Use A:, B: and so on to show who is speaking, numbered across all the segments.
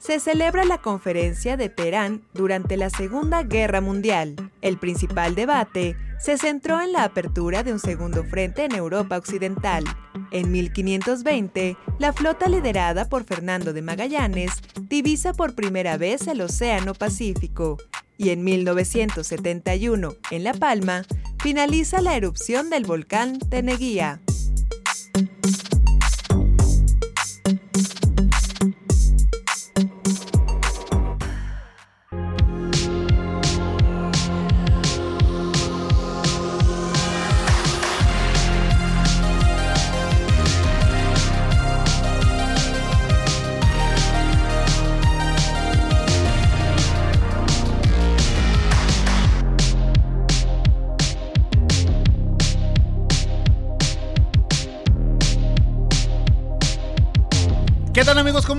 A: se celebra la conferencia de Teherán durante la Segunda Guerra Mundial. El principal debate se centró en la apertura de un segundo frente en Europa Occidental. En 1520, la flota liderada por Fernando de Magallanes divisa por primera vez el Océano Pacífico. Y en 1971, en La Palma, finaliza la erupción del volcán Teneguía.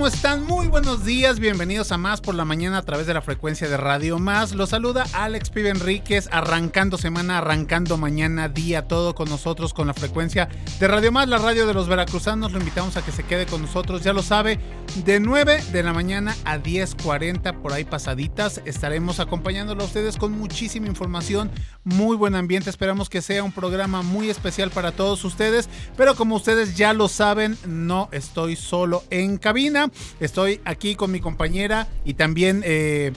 B: ¿Cómo están? Muy buenos días, bienvenidos a Más por la Mañana a través de la frecuencia de Radio Más. Los saluda Alex Pibe Enríquez, arrancando semana, arrancando mañana, día, todo con nosotros con la frecuencia de Radio Más, la radio de los veracruzanos. Lo invitamos a que se quede con nosotros, ya lo sabe, de 9 de la mañana a 10.40, por ahí pasaditas. Estaremos acompañándolo a ustedes con muchísima información, muy buen ambiente. Esperamos que sea un programa muy especial para todos ustedes, pero como ustedes ya lo saben, no estoy solo en cabina. Estoy aquí con mi compañera y también eh,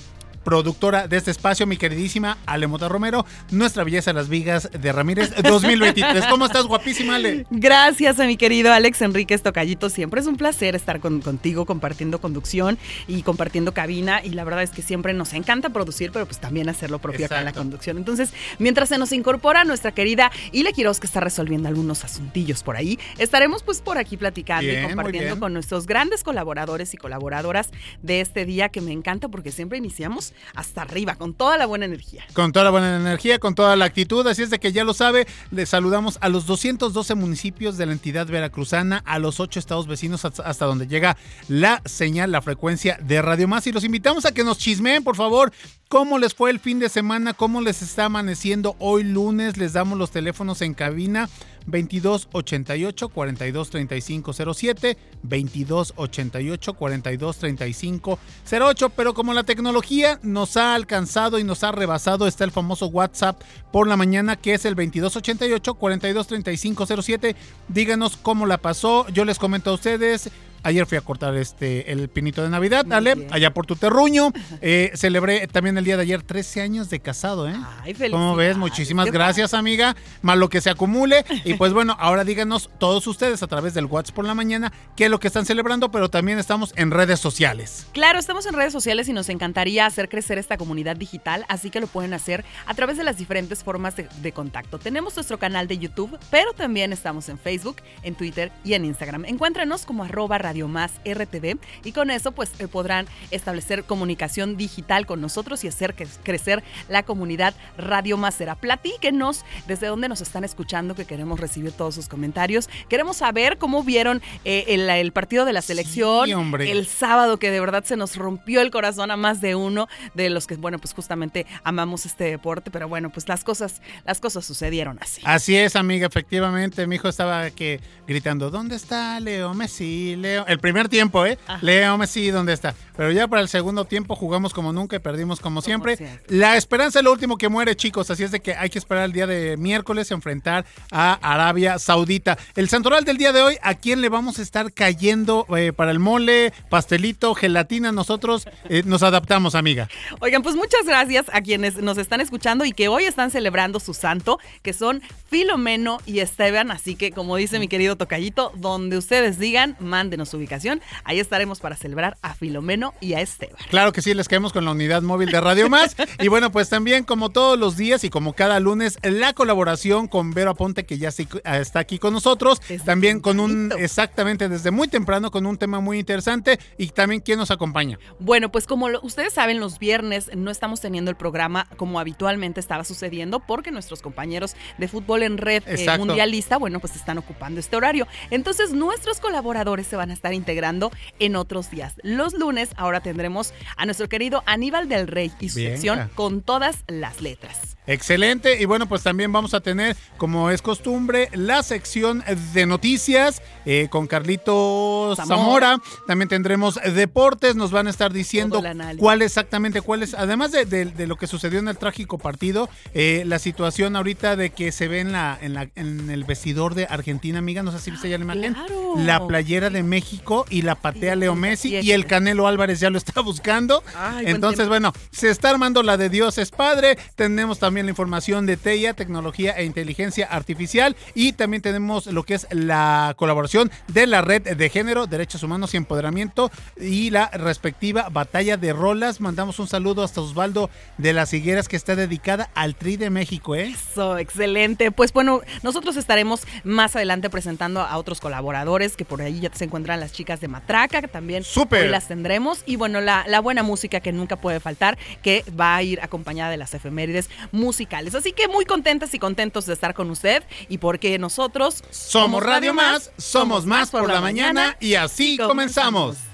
B: productora de este espacio, mi queridísima Alemota Romero, nuestra belleza de las vigas de Ramírez 2023. ¿Cómo estás, guapísima Ale?
C: Gracias a mi querido Alex Enríquez Tocallito. Siempre es un placer estar con, contigo compartiendo conducción y compartiendo cabina. Y la verdad es que siempre nos encanta producir, pero pues también hacer lo propio acá en la conducción. Entonces, mientras se nos incorpora nuestra querida Ile Quiroz, que está resolviendo algunos asuntillos por ahí, estaremos pues por aquí platicando
B: Bien,
C: y compartiendo con nuestros grandes colaboradores y colaboradoras de este día que me encanta porque siempre iniciamos hasta arriba, con toda la buena energía.
B: Con toda la buena energía, con toda la actitud, así es de que ya lo sabe, le saludamos a los 212 municipios de la entidad veracruzana, a los 8 estados vecinos hasta donde llega la señal, la frecuencia de Radio Más. Y los invitamos a que nos chismeen, por favor, cómo les fue el fin de semana, cómo les está amaneciendo hoy lunes, les damos los teléfonos en cabina 22 88 42 35 07, 22 88 42 35 08. Pero como la tecnología nos ha alcanzado y nos ha rebasado, está el famoso WhatsApp por la mañana que es el 22 88 42 35 07. Díganos cómo la pasó. Yo les comento a ustedes. Ayer fui a cortar este el pinito de Navidad,
C: Muy
B: Ale,
C: bien.
B: allá por tu terruño. Eh, celebré también el día de ayer 13 años de casado, ¿eh?
C: Ay,
B: ¿Cómo ves? Muchísimas gracias, amiga. Más lo que se acumule. Y pues bueno, ahora díganos todos ustedes a través del WhatsApp por la mañana qué es lo que están celebrando, pero también estamos en redes sociales.
C: Claro, estamos en redes sociales y nos encantaría hacer crecer esta comunidad digital, así que lo pueden hacer a través de las diferentes formas de, de contacto. Tenemos nuestro canal de YouTube, pero también estamos en Facebook, en Twitter y en Instagram. Encuéntranos como arroba Radio Más RTV y con eso pues eh, podrán establecer comunicación digital con nosotros y hacer que- crecer la comunidad Radio Masera. Platíquenos desde dónde nos están escuchando, que queremos recibir todos sus comentarios. Queremos saber cómo vieron eh, el, el partido de la selección,
B: Sí, hombre.
C: el sábado que de verdad se nos rompió el corazón a más de uno de los que, bueno, pues justamente amamos este deporte, pero bueno, pues las cosas, las cosas sucedieron así.
B: Así es, amiga, efectivamente. Mi hijo estaba que gritando, ¿dónde está Leo Messi? Leo. El primer tiempo, ¿eh?
C: Ajá.
B: Leo Messi, ¿dónde está? Pero ya para el segundo tiempo jugamos como nunca y perdimos como, siempre.
C: siempre.
B: La esperanza es lo último que muere, chicos. Así es de que hay que esperar el día de miércoles a enfrentar a Arabia Saudita. El santoral del día de hoy, ¿a quién le vamos a estar cayendo eh, para el mole, pastelito, gelatina? Nosotros eh, nos adaptamos, amiga.
C: Oigan, pues muchas gracias a quienes nos están escuchando y que hoy están celebrando su santo, que son Filomeno y Esteban. Así que, como dice mi querido Tocayito, donde ustedes digan, mándenos su ubicación. Ahí estaremos para celebrar a Filomeno y a Esteban.
B: Claro que sí, les caemos con la unidad móvil de Radio Más. y bueno, pues también como todos los días y como cada lunes, la colaboración con Vero Aponte, que ya sí, eh, está aquí con nosotros.
C: Desde
B: también con un, exactamente, desde muy temprano, con un tema muy interesante. Y también, ¿quién nos acompaña?
C: Bueno, pues como lo- ustedes saben, los viernes no estamos teniendo el programa como habitualmente estaba sucediendo porque nuestros compañeros de fútbol en red eh, mundialista, bueno, pues están ocupando este horario. Entonces, nuestros colaboradores se van a estar integrando en otros días. Los lunes ahora tendremos a nuestro querido Aníbal del Rey y su
B: Bien,
C: sección con todas las letras.
B: Excelente. Y bueno, pues también vamos a tener, como es costumbre, la sección de noticias eh, con Carlito Zamora.
C: Zamora.
B: También tendremos deportes. Nos van a estar diciendo cuál exactamente, cuál es, además de, de- de lo que sucedió en el trágico partido, eh, la situación ahorita de que se ve en, la, en, la, en el vestidor de Argentina, amiga. No sé si viste ya la imagen.
C: Claro.
B: La playera de México y la patea Leo Messi y el. Canelo Álvarez ya lo está buscando.
C: Ay,
B: Entonces, bueno, se está armando la de Dios es Padre. Tenemos también la información de TEIA, tecnología e inteligencia artificial. Y también tenemos lo que es la colaboración de la red de género, derechos humanos y empoderamiento y la respectiva batalla de rolas. Mandamos un saludo hasta Osvaldo de las Higueras que está dedicada al Tri de México, ¿eh?
C: Eso, excelente. Pues bueno, nosotros estaremos más adelante presentando a otros colaboradores, que por ahí ya se encuentran las chicas de Matraca, que también
B: ¡Súper!
C: hoy las tendremos. Y bueno, la, la buena música que nunca puede faltar, que va a ir acompañada de las efemérides musicales. Así que muy contentas y contentos de estar con usted y porque nosotros
B: Somos Radio Más, somos más por la mañana y así comenzamos.
D: ¿Un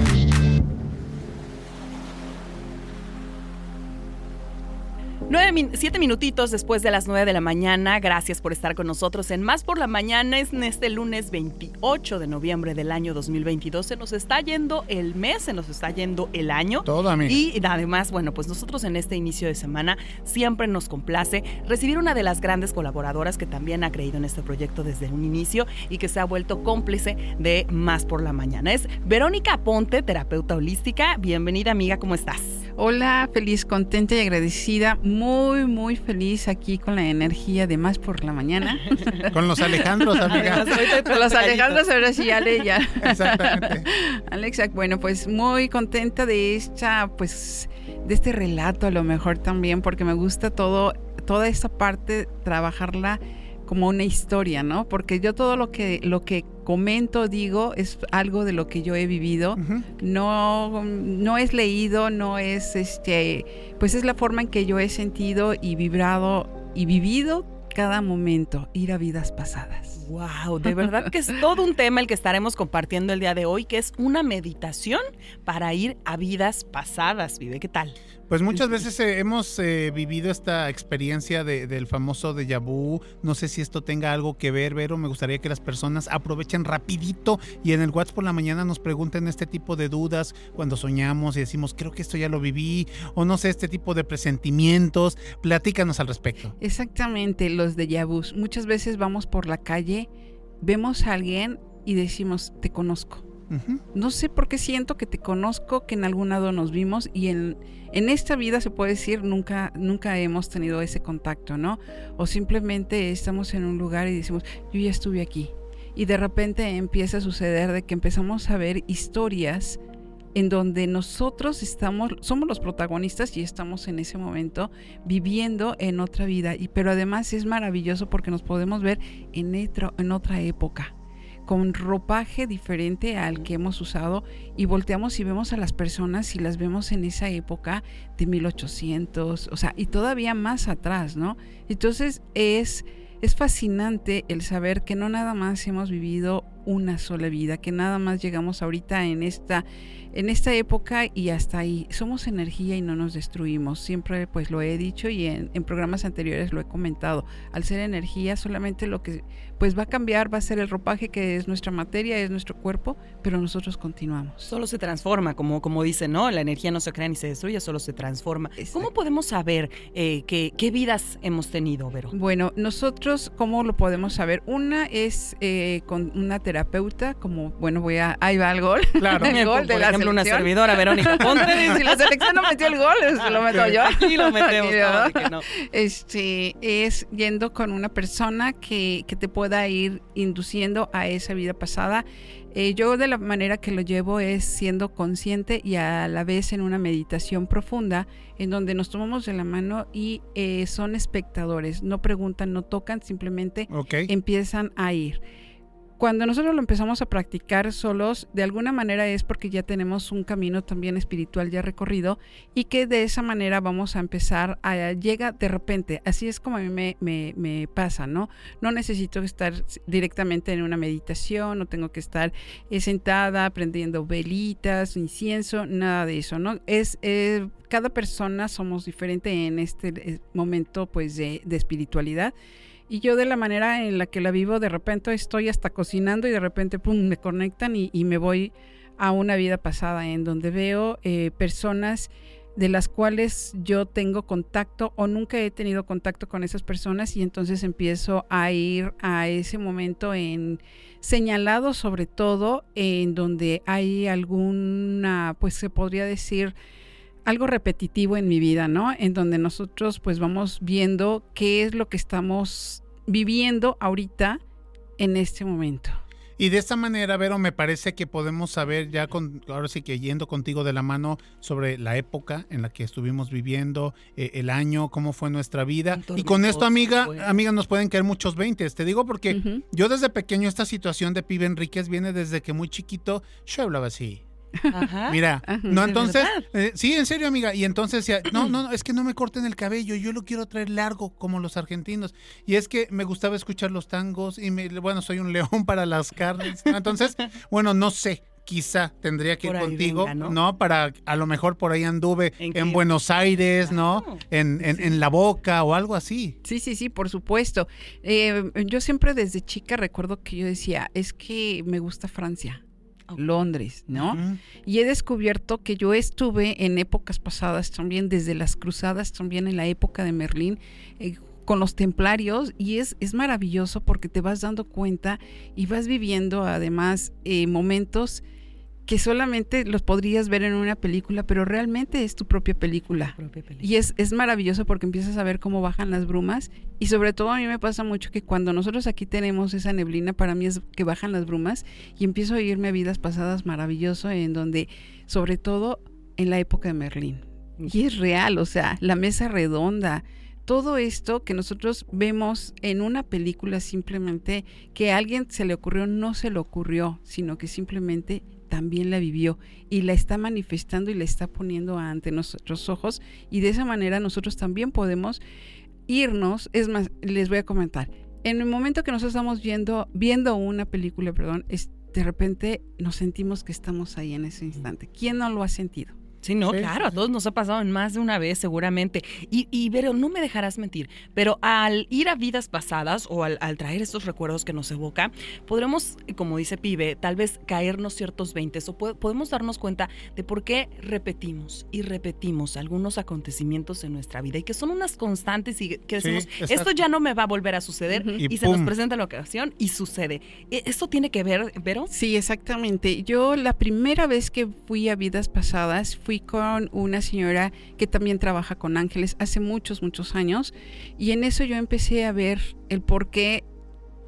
C: Nueve min- siete minutitos después de las nueve de la mañana. Gracias por estar con nosotros en Más por la Mañana. Es en este lunes 28 de noviembre del año 2022. Se nos está yendo el mes, se nos está yendo el año.
B: Todo, amiga.
C: Y además, bueno, pues nosotros en este inicio de semana siempre nos complace recibir una de las grandes colaboradoras que también ha creído en este proyecto desde un inicio y que se ha vuelto cómplice de Más por la Mañana. Es Verónica Ponte, terapeuta holística. Bienvenida, amiga, ¿cómo estás?
E: Hola, feliz, contenta y agradecida. Muy, muy feliz aquí con la energía de más por la mañana.
B: Con los Alejandros, amiga.
E: con los Alejandros, ahora sí, Ale, ya.
B: Exactamente.
E: Alexa, bueno, pues muy contenta de esta, pues, de este relato a lo mejor también, porque me gusta todo, toda esta parte, trabajarla como una historia, ¿no? Porque yo todo lo que, lo que comento, digo, es algo de lo que yo he vivido. No, no es leído, no es este, pues es la forma en que yo he sentido y vibrado y vivido cada momento, ir a vidas pasadas.
C: Wow, de verdad que es todo un tema el que estaremos compartiendo el día de hoy, que es una meditación para ir a vidas pasadas. Vive, ¿qué tal?
B: Pues muchas veces eh, hemos eh, vivido esta experiencia de- del famoso déjà vu. No sé si esto tenga algo que ver, Vero. Me gustaría que las personas aprovechen rapidito y en el WhatsApp por la mañana nos pregunten este tipo de dudas cuando soñamos y decimos, creo que esto ya lo viví, o no sé, este tipo de presentimientos. Platícanos al respecto.
E: Exactamente, los de vus. Muchas veces vamos por la calle, vemos a alguien y decimos, te conozco. No sé por qué siento que te conozco, que en algún lado nos vimos y en, en esta vida se puede decir nunca, nunca hemos tenido ese contacto, ¿no? O simplemente estamos en un lugar y decimos, yo ya estuve aquí. Y de repente empieza a suceder de que empezamos a ver historias en donde nosotros estamos, somos los protagonistas y estamos en ese momento viviendo en otra vida. Y, pero además es maravilloso porque nos podemos ver en, en otra época con ropaje diferente al que hemos usado y volteamos y vemos a las personas y las vemos en esa época de 1800, o sea, y todavía más atrás, ¿no? Entonces es, es fascinante el saber que no nada más hemos vivido una sola vida, que nada más llegamos ahorita en esta en esta época y hasta ahí. Somos energía y no nos destruimos. Siempre pues lo he dicho y en, en, programas anteriores lo he comentado. Al ser energía solamente lo que pues va a cambiar va a ser el ropaje que es nuestra materia, es nuestro cuerpo, pero nosotros continuamos.
C: Solo se transforma, como, como dicen, ¿no? La energía no se crea ni se destruye, solo se transforma. Exacto. ¿Cómo podemos saber eh, que, qué vidas hemos tenido, Vero?
E: Bueno, nosotros, ¿cómo lo podemos saber? Una es eh, con una terapeuta, como, bueno, voy a, ahí va el gol.
C: Claro. el gol de la una servidora, Verónica Ponte.
E: si la selección no metió el gol, lo meto yo.
C: Y lo metemos.
E: no, no. Este, es yendo con una persona que, que te pueda ir induciendo a esa vida pasada. Eh, yo de la manera que lo llevo es siendo consciente y a la vez en una meditación profunda en donde nos tomamos de la mano y eh, son espectadores, no preguntan, no tocan, simplemente
B: okay.
E: empiezan a ir cuando nosotros lo empezamos a practicar solos, de alguna manera es porque ya tenemos un camino también espiritual ya recorrido y que de esa manera vamos a empezar a llega de repente. Así es como a mí me, pasa, ¿no? No necesito estar directamente en una meditación, no tengo que estar eh, sentada prendiendo velitas, incienso, nada de eso, ¿no? Es eh, cada persona somos diferente en este momento pues de, de espiritualidad. Y yo de la manera en la que la vivo, de repente estoy hasta cocinando y de repente, pum, me conectan y, me voy a una vida pasada en donde veo eh, personas de las cuales yo tengo contacto o nunca he tenido contacto con esas personas y entonces empiezo a ir a ese momento en señalado sobre todo en donde hay alguna, pues se podría decir, algo repetitivo en mi vida, ¿no? En donde nosotros pues vamos viendo qué es lo que estamos viviendo ahorita en este momento.
B: Y de esta manera, Vero, me parece que podemos saber ya con, ahora sí que yendo contigo de la mano sobre la época en la que estuvimos viviendo, eh, el año, cómo fue nuestra vida. Y con esto, amiga, amiga, nos pueden caer muchos veintes. Te digo porque uh -huh. yo desde pequeño esta situación de pibe Enríquez viene desde que muy chiquito yo hablaba así.
C: Ajá.
B: Mira,
C: Ajá.
B: no, entonces, eh, sí, en serio, amiga. Y entonces, ya, no, no, no, es que no me corten el cabello, yo lo quiero traer largo como los argentinos. Y es que me gustaba escuchar los tangos y, me, bueno, soy un león para las carnes. Entonces, bueno, no sé. Quizá tendría que ir contigo, venga, ¿no? ¿no? Para a lo mejor por ahí anduve en, en Buenos Aires, ¿no? Ah, en, en, sí. en, La Boca o algo así.
E: Sí, sí, sí, por supuesto. Eh, yo siempre desde chica recuerdo que yo decía, es que me gusta Francia. Londres, ¿no? Uh -huh. Y he descubierto que yo estuve en épocas pasadas también, desde las cruzadas, también en la época de Merlín, eh, con los templarios, y es, es maravilloso porque te vas dando cuenta y vas viviendo además eh, momentos que solamente los podrías ver en una película, pero realmente es tu propia película.
C: Propia película.
E: Y es, es, maravilloso porque empiezas a ver cómo bajan las brumas. Y sobre todo a mí me pasa mucho que cuando nosotros aquí tenemos esa neblina, para mí es que bajan las brumas y empiezo a irme a vidas pasadas maravilloso, en donde, sobre todo en la época de Merlín. Y es real, o sea, la mesa redonda, todo esto que nosotros vemos en una película simplemente que a alguien se le ocurrió, no se le ocurrió, sino que simplemente también la vivió y la está manifestando y la está poniendo ante nuestros ojos y de esa manera nosotros también podemos irnos, es más, les voy a comentar, en el momento que nosotros estamos viendo, viendo una película, perdón, es, de repente nos sentimos que estamos ahí en ese instante. ¿Quién no lo ha sentido?
C: Sí, no, sí, claro, a todos nos ha pasado en más de una vez seguramente. Y, y Vero, no me dejarás mentir, pero al ir a vidas pasadas o al, al, traer estos recuerdos que nos evoca, podremos, como dice Pibe, tal vez caernos ciertos veintes o po podemos darnos cuenta de por qué repetimos y repetimos algunos acontecimientos en nuestra vida y que son unas constantes y que decimos, sí, esto ya no me va a volver a suceder uh -huh. y, y se nos presenta la ocasión y sucede. ¿E-, ¿Esto tiene que ver, Vero?
E: Sí, exactamente. Yo la primera vez que fui a vidas pasadas fui fui con una señora que también trabaja con ángeles hace muchos, muchos años y en eso yo empecé a ver el por qué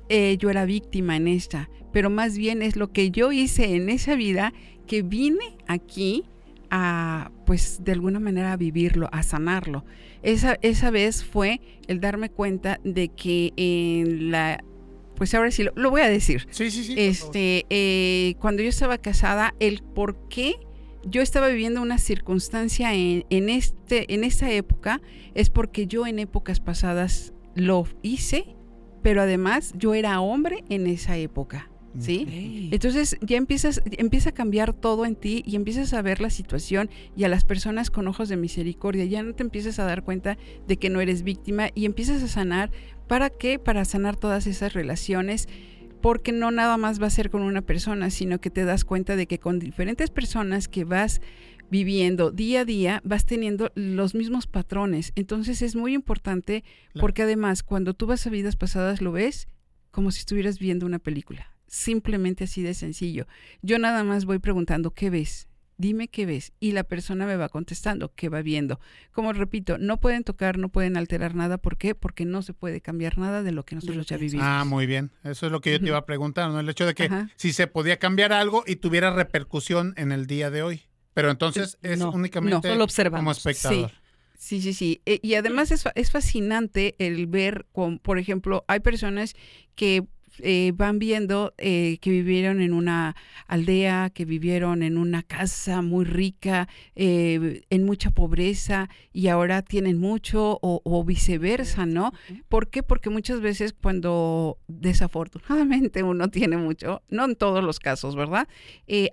E: eh, yo era víctima en esta, pero más bien es lo que yo hice en esa vida que vine aquí a, pues de alguna manera a vivirlo, a sanarlo. Esa, esa vez fue el darme cuenta de que en la pues ahora sí lo, lo, voy a decir.
B: Sí, sí, sí.
E: Este, eh, cuando yo estaba casada, el por qué yo estaba viviendo una circunstancia en, en, este, en esta época es porque yo en épocas pasadas lo hice, pero además yo era hombre en esa época. ¿sí? Entonces ya empiezas, empieza a cambiar todo en ti y empiezas a ver la situación y a las personas con ojos de misericordia. Ya no te empiezas a dar cuenta de que no eres víctima y empiezas a sanar. ¿Para qué? Para sanar todas esas relaciones. Porque no nada más va a ser con una persona, sino que te das cuenta de que con diferentes personas que vas viviendo día a día vas teniendo los mismos patrones. Entonces es muy importante
B: Claro.
E: porque además cuando tú vas a vidas pasadas lo ves como si estuvieras viendo una película. Simplemente así de sencillo. Yo nada más voy preguntando, ¿qué ves? Dime qué ves. Y la persona me va contestando, ¿qué va viendo? Como repito, no pueden tocar, no pueden alterar nada. ¿Por qué? Porque no se puede cambiar nada de lo que nosotros ya
C: es.
E: vivimos.
B: Ah, muy bien. Eso es lo que yo te iba a preguntar, ¿no? El hecho de que
E: Ajá.
B: si se podía cambiar algo y tuviera repercusión en el día de hoy. Pero entonces es
C: No,
B: únicamente
C: no, solo
B: como espectador.
E: Sí, sí, sí. E- y además es, fa- es fascinante el ver, con, por ejemplo, hay personas que eh, van viendo eh, que vivieron en una aldea, que vivieron en una casa muy rica, eh, en mucha pobreza y ahora tienen mucho o, o viceversa, ¿no? ¿Por qué? Porque muchas veces cuando desafortunadamente uno tiene mucho, no en todos los casos, ¿verdad?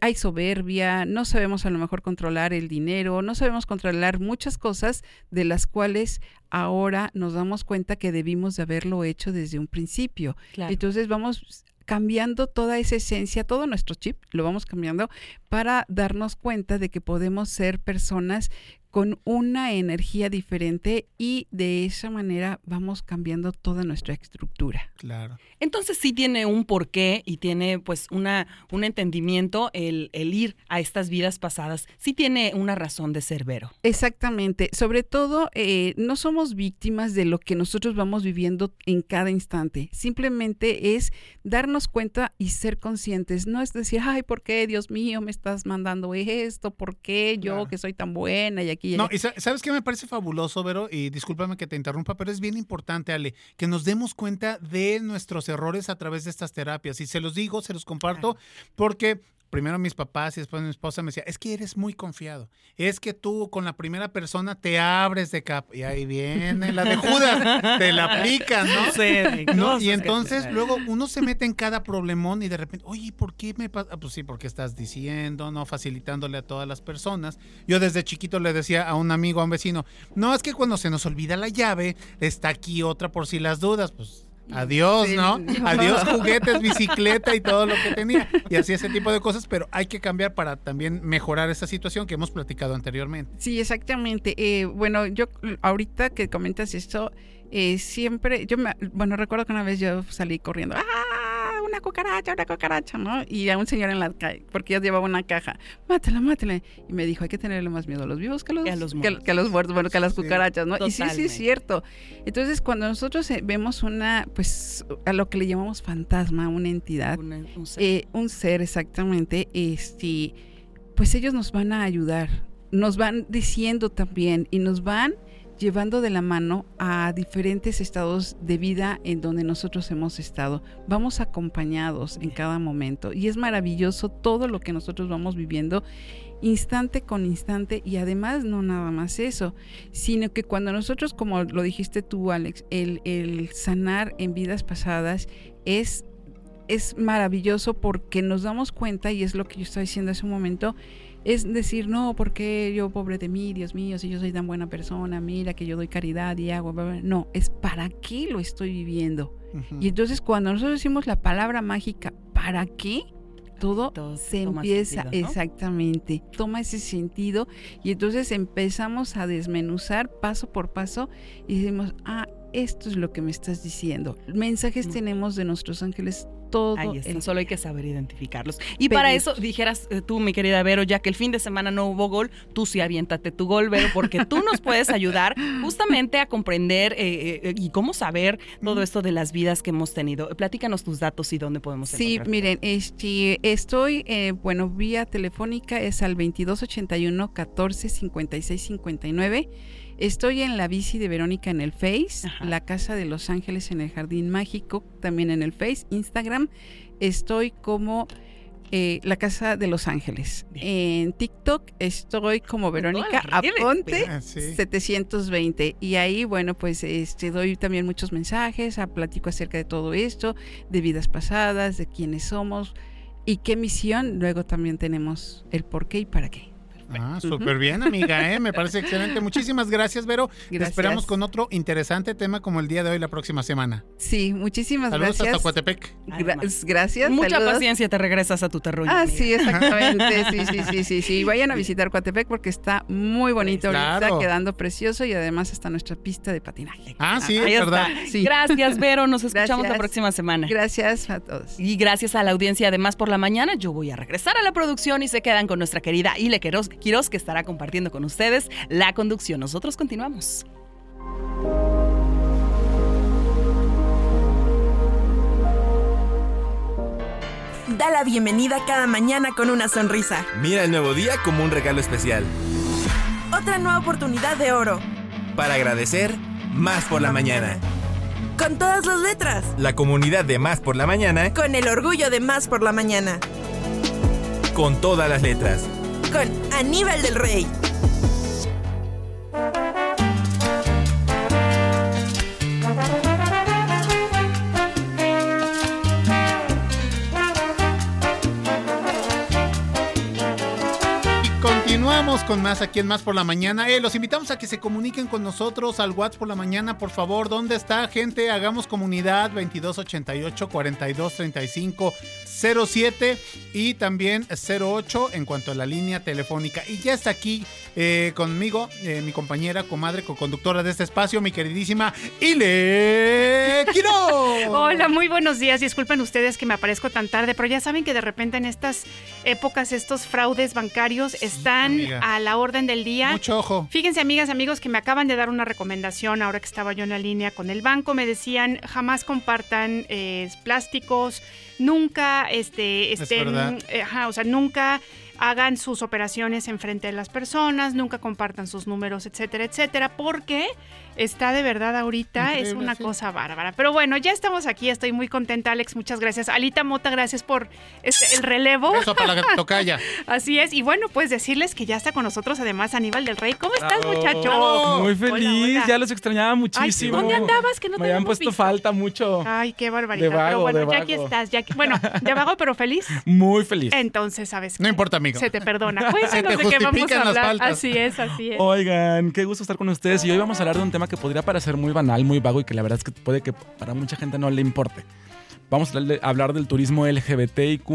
E: Hay soberbia, no sabemos a lo mejor controlar el dinero, no sabemos controlar muchas cosas de las cuales ahora nos damos cuenta que debimos de haberlo hecho desde un principio.
C: Claro.
E: Entonces vamos cambiando toda esa esencia, todo nuestro chip, lo vamos cambiando para darnos cuenta de que podemos ser personas con una energía diferente y de esa manera vamos cambiando toda nuestra estructura.
B: Claro.
C: Entonces sí tiene un porqué y tiene pues una, un entendimiento el, el ir a estas vidas pasadas. Sí tiene una razón de ser, Vero.
E: Exactamente. Sobre todo, eh, no somos víctimas de lo que nosotros vamos viviendo en cada instante. Simplemente es darnos cuenta y ser conscientes. No es decir, ay, ¿por qué, Dios mío, me estás mandando esto? ¿Por qué yo,
B: Claro.
E: que soy tan buena y aquí
B: No, y sa- sabes qué me parece fabuloso, Vero, y discúlpame que te interrumpa, pero es bien importante, Ale, que nos demos cuenta de nuestros errores a través de estas terapias. Y se los digo, se los comparto, porque primero mis papás y después mi esposa me decía, es que eres muy confiado, es que tú con la primera persona te abres de capa. Y ahí viene la de Judas, te la aplican, ¿no?
C: sé,
B: No, y entonces luego uno se mete en cada problemón y de repente, oye, ¿por qué me pasa? Ah, pues sí, porque estás diciendo, no facilitándole a todas las personas. Yo desde chiquito le decía a un amigo, a un vecino, no, es que cuando se nos olvida la llave, está aquí otra por si las dudas, pues. Adiós, ¿no? Adiós juguetes, bicicleta y todo lo que tenía. Y así ese tipo de cosas, pero hay que cambiar para también mejorar esa situación que hemos platicado anteriormente.
E: Sí, exactamente. Eh, bueno, yo ahorita que comentas esto, eh, siempre, yo me, bueno, recuerdo que una vez yo salí corriendo, ¡ah! Una cucaracha, una cucaracha, ¿no? Y a un señor en la calle, porque yo llevaba una caja, mátala, mátala. Y me dijo, hay que tenerle más miedo a los vivos que a los,
C: Que a los muertos.
E: que a los muertos, bueno, que a las
B: Sí,
E: cucarachas, ¿no? Y sí, sí es cierto. Entonces, cuando nosotros eh, vemos una, pues, a lo que le llamamos fantasma, una entidad,
C: Un- un ser.
E: eh, un ser exactamente, este, pues ellos nos van a ayudar, nos van diciendo también y nos van llevando de la mano a diferentes estados de vida en donde nosotros hemos estado. Vamos acompañados en cada momento y es maravilloso todo lo que nosotros vamos viviendo instante con instante y además no nada más eso, sino que cuando nosotros, como lo dijiste tú, Alex, el, sanar en vidas pasadas es es maravilloso porque nos damos cuenta, y es lo que yo estaba diciendo hace un momento, es decir, no, porque yo pobre de mí, Dios mío, si yo soy tan buena persona, mira que yo doy caridad y hago, bla, bla". no, es para qué lo estoy viviendo. Y entonces cuando nosotros decimos la palabra mágica, ¿para qué? Todo
C: Todo
E: se empieza,
C: sentido, ¿no?
E: exactamente, toma ese sentido y entonces empezamos a desmenuzar paso por paso y decimos, ah, esto es lo que me estás diciendo. Mensajes
C: Mm.
E: tenemos de nuestros ángeles todo
C: Ahí está, solo hay que saber identificarlos. Y para eso dijeras eh, tú, mi querida Vero, ya que el fin de semana no hubo gol, tú sí aviéntate tu gol, Vero, porque tú nos puedes ayudar justamente a comprender eh, eh, y cómo saber todo esto de las vidas que hemos tenido. Platícanos tus datos y dónde podemos
E: Sí,
C: encontrarte.
E: miren, este, estoy, eh, bueno, vía telefónica es al 2281 14 56 59. Estoy en la bici de Verónica en el Face,
C: Ajá.
E: la Casa de Los Ángeles en el Jardín Mágico, también en el Face, Instagram. Estoy como eh, La Casa de Los Ángeles. En TikTok estoy como Verónica Aponte
B: Ah, sí.
E: 720 y ahí, bueno, pues este, doy también muchos mensajes, ah, platico acerca de todo esto, de vidas pasadas, de quiénes somos y qué misión. Luego también tenemos el por qué y para qué.
B: Ah, súper bien, amiga, ¿eh? me parece excelente. Muchísimas gracias, Vero. Te esperamos con otro interesante tema como el día de hoy la próxima semana.
E: Sí, muchísimas
B: Saludos
E: gracias.
B: hasta Coatepec.
E: Gra- gracias.
C: Mucha
E: saludos.
C: paciencia, te regresas a tu terruño.
E: Ah,
C: amiga.
E: sí, exactamente. Sí, sí, sí, sí, sí. Vayan a visitar Coatepec porque está muy bonito
B: Claro.
E: ahorita, quedando precioso y además está nuestra pista de patinaje.
B: Ah, sí,
C: Ahí
B: es
C: está.
B: verdad.
E: Sí.
C: Gracias, Vero. Nos escuchamos la próxima semana.
E: Gracias a todos.
C: Y gracias a la audiencia, además por la mañana, yo voy a regresar a la producción y se quedan con nuestra querida Ile Quiroz, Quiroz, que estará compartiendo con ustedes la conducción. Nosotros continuamos.
F: Da la bienvenida cada mañana con una sonrisa.
D: Mira el nuevo día como un regalo especial.
F: Otra nueva oportunidad de oro.
D: Para agradecer, más por la mañana.
F: Con todas las letras.
D: La comunidad de Más por la mañana,
F: Con el orgullo de más por la mañana.
D: con todas las letras.
F: Con Aníbal del Rey.
B: Continuamos con más aquí en Más por la Mañana. Eh, los invitamos a que se comuniquen con nosotros al WhatsApp por la mañana, por favor. ¿Dónde está, gente? Hagamos comunidad 2288 4235 07 y también 08 en cuanto a la línea telefónica. Y ya está aquí eh, conmigo eh, mi compañera, comadre, co-conductora de este espacio, mi queridísima Ile Quiro.
G: Hola, muy buenos días. Disculpen ustedes que me aparezco tan tarde, pero ya saben que de repente en estas épocas estos fraudes bancarios están
B: amiga.
G: a la orden del día.
B: Mucho ojo.
G: Fíjense, amigas, amigos, que me acaban de dar una recomendación ahora que estaba yo en la línea con el banco. Me decían, jamás compartan eh, plásticos, nunca este, estén, eh, ajá, o sea, nunca hagan sus operaciones enfrente de las personas, nunca compartan sus números, etcétera, etcétera, porque está de verdad ahorita, es una
B: sí.
G: cosa bárbara. Pero bueno, ya estamos aquí, estoy muy contenta, Alex, muchas gracias. Alita Mota, gracias por este, el relevo.
B: Eso para la tocaya.
G: Así es, y bueno, pues decirles que ya está con nosotros además Aníbal del Rey. ¿Cómo estás,
H: Bravo.
G: muchacho?
H: Muy feliz,
G: hola.
H: ya los extrañaba muchísimo.
G: ¿dónde andabas que no te
H: Me habían puesto
G: visto?
H: falta mucho.
G: Ay, qué barbaridad.
H: De vago,
G: pero bueno,
H: de
G: ya aquí
H: vago.
G: estás. Ya aquí- bueno, de vago, pero feliz.
H: Muy feliz.
G: Entonces, ¿sabes
B: No
G: qué?
B: importa, amigo.
G: Se te perdona.
B: Se
G: Cuéntanos
B: te
G: de qué vamos a hablar. Así es, así es.
H: Oigan, qué gusto estar con ustedes. Y hoy vamos a hablar de un tema que podría parecer muy banal, muy vago y que la verdad es que puede que para mucha gente no le importe. Vamos a hablar de- hablar del turismo LGBTIQ.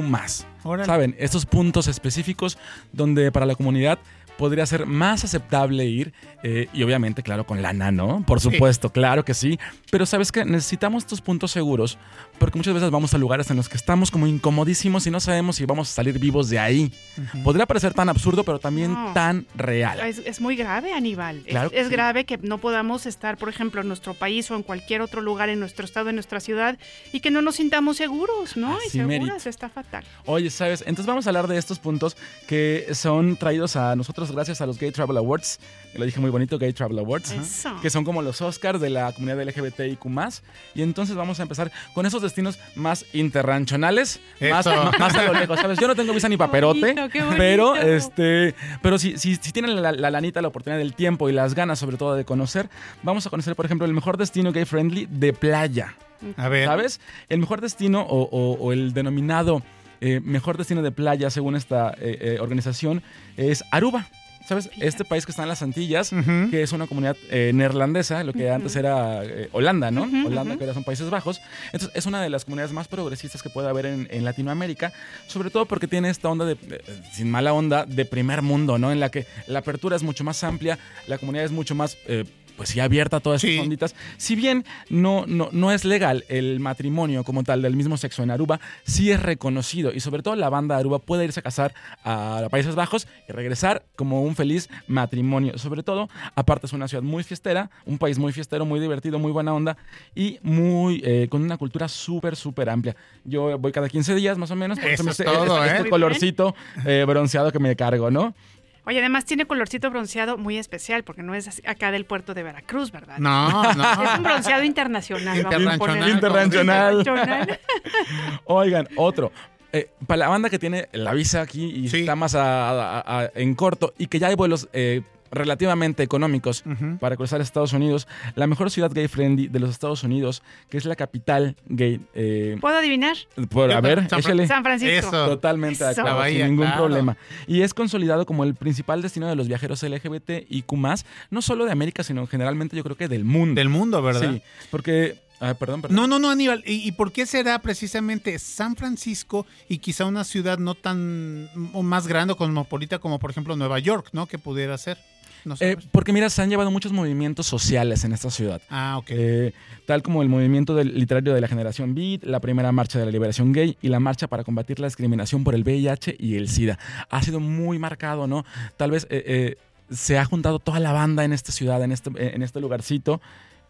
B: Órale.
H: ¿Saben? Estos puntos específicos donde para la comunidad podría ser más aceptable ir eh, y obviamente, claro, con lana, ¿no? Por supuesto, claro que sí. Pero sabes que necesitamos estos puntos seguros porque muchas veces vamos a lugares en los que estamos como incomodísimos y no sabemos si vamos a salir vivos de ahí. Podría parecer tan absurdo, pero también
G: No.
H: tan real.
G: Es, es muy grave, Aníbal. Es-
H: Claro que
G: es
H: sí.
G: grave que no podamos estar, por ejemplo, en nuestro país o en cualquier otro lugar, en nuestro estado, en nuestra ciudad, y que no nos sintamos seguros, ¿no? y seguras, está fatal.
H: Oye, ¿sabes? Entonces vamos a hablar de estos puntos que son traídos a nosotros gracias a los Gay Travel Awards. Lo dije muy bonito, Gay Travel Awards.
G: Eso.
H: Que son como los Oscars de la comunidad LGBTIQ. Y entonces vamos a empezar con esos destinos más interranchonales, más, a lo lejos, ¿sabes? Yo no tengo visa ni paperote,
G: bonito, qué bonito.
H: pero este, pero si, si, si tienen la, la lanita, la oportunidad, el tiempo y las ganas, sobre todo, de conocer, vamos a conocer, por ejemplo, el mejor destino gay friendly de playa.
B: A ver.
H: ¿Sabes? El mejor destino o, o- o el denominado eh, mejor destino de playa según esta eh, eh, organización es Aruba. ¿Sabes? Este país que está en las Antillas, que es una comunidad eh, neerlandesa, lo que antes era eh, Holanda, ¿no? Holanda, que ahora son Países Bajos. Entonces, es una de las comunidades más progresistas que puede haber en, en Latinoamérica, sobre todo porque tiene esta onda de, de- sin mala onda, de primer mundo, ¿no? En la que la apertura es mucho más amplia, la comunidad es mucho más, eh, pues sí, abierta a todas
B: Sí.
H: estas onditas. Si bien no, no, no es legal el matrimonio como tal del mismo sexo en Aruba, sí es reconocido y sobre todo la banda Aruba puede irse a casar a Países Bajos y regresar como un feliz matrimonio. Sobre todo, aparte es una ciudad muy fiestera, un país muy fiestero, muy divertido, muy buena onda y muy eh, con una cultura súper, súper amplia. Yo voy cada 15 días más o menos, por
B: Eso
H: me
B: todo,
H: este,
B: ¿eh?
H: este colorcito eh, bronceado que me cargo, ¿no?
G: Oye, además tiene colorcito bronceado muy especial, porque no es acá del puerto de Veracruz, ¿verdad?
B: No,
G: Es
B: no.
G: un bronceado internacional.
B: Internacional.
H: Internacional.
G: Internacional.
H: Oigan, otro. eh, para la banda que tiene la visa aquí y
B: Sí.
H: está más a- a- a- en corto y que ya hay vuelos eh, relativamente económicos para cruzar Estados Unidos, la mejor ciudad gay friendly de los Estados Unidos, que es la capital gay. eh,
G: ¿Puedo adivinar?
H: por, a ver,
B: San
H: échale.
G: San Francisco.
B: Eso.
H: Totalmente de
G: Eso.
H: acuerdo,
B: La bahía,
H: sin ningún
B: claro.
H: problema. Y es consolidado como el principal destino de los viajeros LGBT y Q+, no solo de América, sino generalmente yo creo que del mundo.
B: Del mundo, ¿verdad?
H: Sí, porque... ah, perdón, perdón.
B: No, no, no, Aníbal. ¿Y, y por qué será precisamente San Francisco y quizá una ciudad no tan o más grande o cosmopolita como por ejemplo Nueva York, ¿no? Que pudiera ser. No
H: Eh, porque mira, se han llevado muchos movimientos sociales en esta ciudad.
B: ah, ok.
H: Eh, tal como el movimiento del literario de la generación Beat, la primera marcha de la liberación gay y la marcha para combatir la discriminación por el VIH y el SIDA. Ha sido muy marcado, ¿no? Tal vez eh, eh, se ha juntado toda la banda en esta ciudad, en este, en este lugarcito.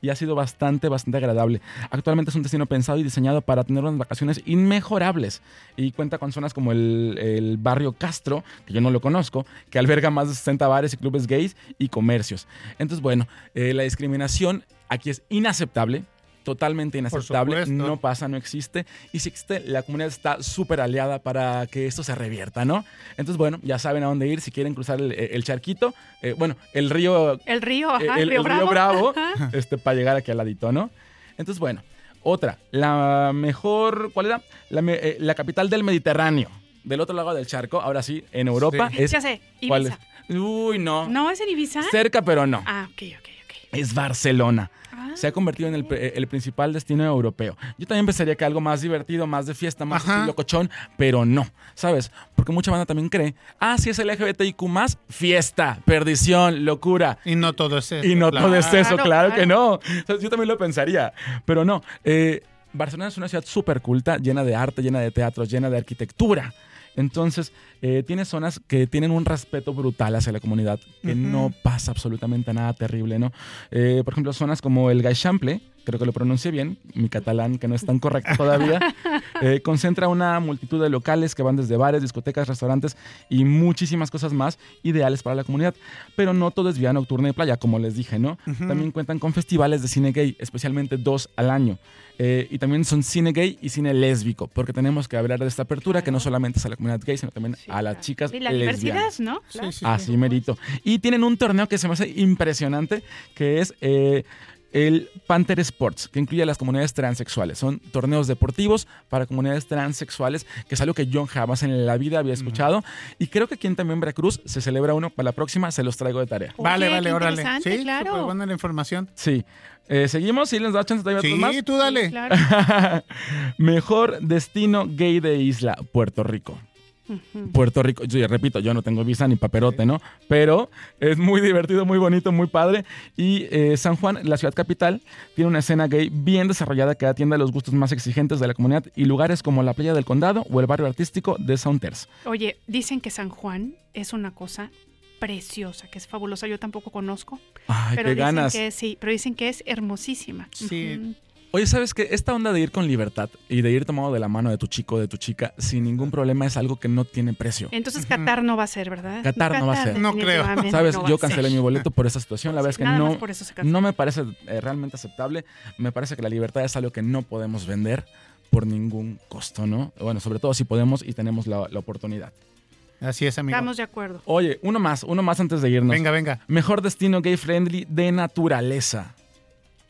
H: Y ha sido bastante, bastante agradable. Actualmente es un destino pensado y diseñado para tener unas vacaciones inmejorables. Y cuenta con zonas como el, el barrio Castro, que yo no lo conozco, que alberga más de 60 bares y clubes gays y comercios. Entonces, bueno, eh, la discriminación aquí es inaceptable. Totalmente inaceptable, no pasa, no existe. Y si existe, la comunidad está súper aliada para que esto se revierta, ¿no? Entonces, bueno, ya saben a dónde ir si quieren cruzar el, el charquito. eh, bueno, el río
G: El río, ajá,
H: el,
G: el, río
H: el
G: Bravo.
H: Río Bravo,
G: Ajá.
H: este, para llegar aquí al ladito, ¿no? Entonces, bueno, otra, la mejor, ¿cuál era? La, eh, la capital del Mediterráneo, del otro lado del charco, ahora sí, en Europa,
B: Sí.
H: es...
G: Ya sé,
H: ¿cuál
G: Ibiza.
H: es? Uy, no.
G: ¿No es en Ibiza?
H: Cerca, pero no.
G: Ah, ok, ok, ok.
H: Es Barcelona. Se ha convertido en el, el principal destino europeo. Yo también pensaría que algo más divertido, más de fiesta, más
B: Ajá.
H: estilo cochón, pero no, ¿sabes? Porque mucha banda también cree, ah, si es LGBTIQ+, fiesta, perdición, locura.
B: y no todo es eso.
H: Y no
B: claro.
H: todo es eso,
G: Claro,
H: claro, que no. O sea, yo también lo pensaría, pero no. Eh, Barcelona es una ciudad súper culta, llena de arte, llena de teatros, llena de arquitectura. Entonces, eh, tiene zonas que tienen un respeto brutal hacia la comunidad, que
B: Ujú.
H: no pasa absolutamente nada terrible, ¿no? Eh, por ejemplo, zonas como el Gaixample, creo que lo pronuncié bien, mi catalán que no es tan correcto todavía, eh, concentra una multitud de locales que van desde bares, discotecas, restaurantes y muchísimas cosas más ideales para la comunidad. Pero no todo es vida nocturna y playa, como les dije, ¿no?
B: Ujú.
H: También cuentan con festivales de cine gay, especialmente dos al año. Eh, y también son cine gay y cine lésbico, porque tenemos que hablar de esta apertura que no solamente es a la comunidad gay, sino también
G: Sí,
H: a las chicas
G: Y la
H: lesbianas.
G: diversidad, ¿no?
B: Sí,
G: Claro.
B: sí, sí.
H: Así merito. Y tienen un torneo que se me hace impresionante, que es eh, el Panther Sports, que incluye a las comunidades transexuales. Son torneos deportivos para comunidades transexuales, que es algo que yo jamás en la vida había escuchado. Y creo que aquí en también Veracruz se celebra uno. Para la próxima se los traigo de tarea.
B: Vale,
G: Oye,
B: vale,
G: qué
B: órale.
G: interesante,
B: Sí,
G: claro.
B: súper buena la información.
H: Sí. Eh, ¿Seguimos? ¿Sí les da chance todavía
B: Sí,
H: más?
B: tú dale.
G: Sí, claro.
H: Mejor destino gay de isla, Puerto Rico. Puerto Rico, yo repito, yo no tengo visa ni paperote, ¿no? Pero es muy divertido, muy bonito, muy padre. Y eh, San Juan, la ciudad capital, tiene una escena gay bien desarrollada que atiende a los gustos más exigentes de la comunidad y lugares como la playa del condado o el barrio artístico de Saunters.
G: Oye, dicen que San Juan es una cosa preciosa, que es fabulosa. Yo tampoco conozco,
H: Ay,
G: pero
H: qué
G: dicen
H: ganas.
G: que sí, pero dicen que es hermosísima.
B: Sí.
H: Oye, ¿sabes qué? Esta onda de ir con libertad y de ir tomado de la mano de tu chico o de tu chica sin ningún problema es algo que no tiene precio.
G: Entonces Qatar no va a ser, ¿verdad?
H: Qatar no va a ser.
B: No creo.
H: ¿Sabes?
G: no
H: Yo cancelé mi boleto por esa situación. La verdad es que
G: Nada
H: no,
G: más por eso se canceló.
H: no me parece eh, realmente aceptable. Me parece que la libertad es algo que no podemos vender por ningún costo, ¿no? Bueno, sobre todo si podemos y tenemos la, la oportunidad.
B: Así es, amigo.
G: Estamos de acuerdo.
H: Oye, uno más, uno más antes de irnos.
B: Venga, venga.
H: Mejor destino gay friendly de naturaleza.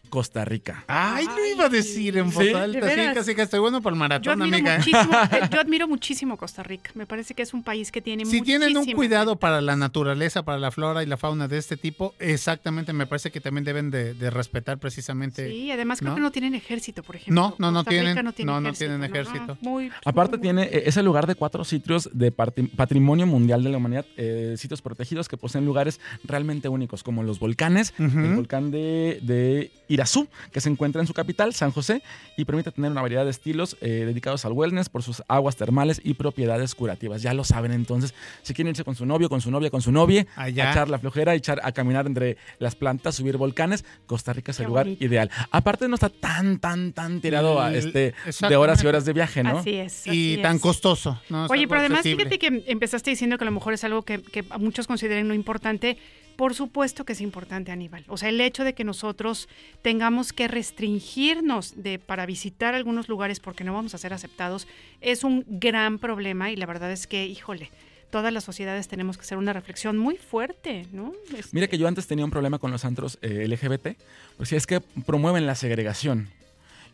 H: Costa Rica.
B: Ay, lo iba a decir en voz
H: ¿Sí?
G: ¿De
B: alta. Sí, casi que estoy bueno para el
G: Yo
B: maratón,
G: admiro,
B: amiga. ¿eh?
G: muchísimo, yo admiro muchísimo Costa Rica. Me parece que es un país que tiene
B: Si tienen un cuidado para la naturaleza, para la flora y la fauna de este tipo, exactamente, me parece que también deben de, de respetar precisamente.
G: Sí, además creo
B: ¿no?
G: que no tienen ejército, por ejemplo.
B: No, no, no
G: Costa Rica
B: tienen.
G: tiene
B: No, no tienen
G: ¿no?
B: ejército.
G: Ah, muy-
H: Aparte
G: muy-
H: tiene eh, ese lugar de cuatro sitios de patrimonio mundial de la humanidad, eh, sitios protegidos que poseen lugares realmente únicos, como los volcanes, el volcán de, de Irazú, que se encuentra en su capital, San José, y permite tener una variedad de estilos eh, dedicados al wellness por sus aguas termales y propiedades curativas. Ya lo saben, entonces, si quieren irse con su novio, con su novia, con su novia,
B: Allá.
H: a echar la flojera, a, echar, a caminar entre las plantas, subir volcanes, Costa Rica es el
G: Qué
H: lugar
G: bonito.
H: ideal. Aparte no está tan, tan, tan tirado a,
B: El-
H: este, de horas y horas de viaje, ¿no?
G: Así es.
B: Y tan costoso. ¿no?
G: Oye, pero además
B: accesible.
G: fíjate que empezaste diciendo que a lo mejor es algo que, que a muchos consideren no importante, Por supuesto que es importante, Aníbal. O sea, el hecho de que nosotros tengamos que restringirnos de, para visitar algunos lugares porque no vamos a ser aceptados es un gran problema y la verdad es que, híjole, todas las sociedades tenemos que hacer una reflexión muy fuerte, ¿no? Este,
H: Mira que yo antes tenía un problema con los antros eh, LGBT, pues si es que promueven la segregación.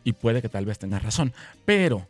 H: Y puede que tal vez tengas razón. Pero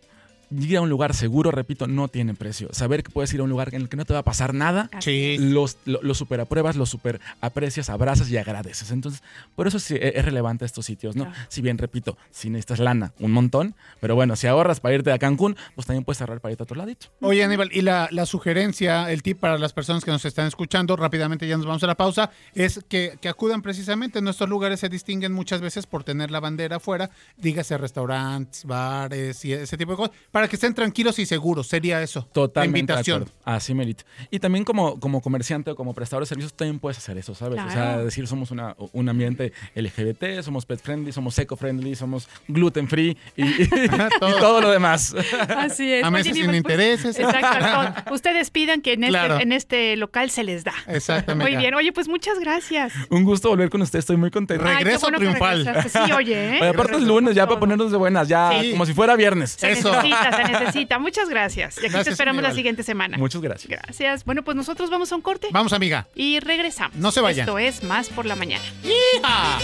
H: ir a un lugar seguro, repito, no tiene precio. Saber que puedes ir a un lugar en el que no te va a pasar nada,
B: Sí.
H: los, lo, lo super apruebas, lo super aprecias, abrazas y agradeces. Entonces, por eso sí es relevante estos sitios, ¿no?
G: Claro.
H: Si bien, repito, si necesitas lana, un montón, pero bueno, si ahorras para irte a Cancún, pues también puedes ahorrar para irte a otro ladito.
B: Oye, Aníbal, y la, la sugerencia, el tip para las personas que nos están escuchando, rápidamente ya nos vamos a la pausa, es que, que acudan precisamente. Nuestros lugares se distinguen muchas veces por tener la bandera afuera, dígase restaurantes, bares y ese tipo de cosas, para que estén tranquilos y seguros. Sería eso.
H: Totalmente.
B: La invitación.
H: Así merito. Y también como, como comerciante o como prestador de servicios también puedes hacer eso, ¿sabes? O sea, decir somos una, un ambiente LGBT, somos pet friendly, somos eco friendly, somos gluten free y, y- y
B: Todo.
H: lo demás.
G: Así es.
B: A meses sin
G: pues,
B: intereses.
G: Exacto. Ustedes pidan que en este, en este local se les da.
B: Exactamente.
G: Muy bien. Oye, pues muchas gracias.
H: Un gusto volver con usted, estoy muy contento.
G: Ay,
B: Regreso
G: bueno
B: triunfal.
G: Sí, oye, ¿eh?
H: Oye, aparte es lunes ya para ponernos de buenas, ya
B: Sí.
H: como si fuera viernes.
G: Se
B: Eso.
G: necesita, se necesita. Muchas gracias. Y aquí
B: Gracias,
G: te esperamos la siguiente semana.
H: Muchas gracias.
G: Gracias. Bueno, pues nosotros vamos a un corte
B: Vamos, amiga.
G: y regresamos.
B: No se vayan.
G: Esto es Más por la Mañana.
B: ¡Hija!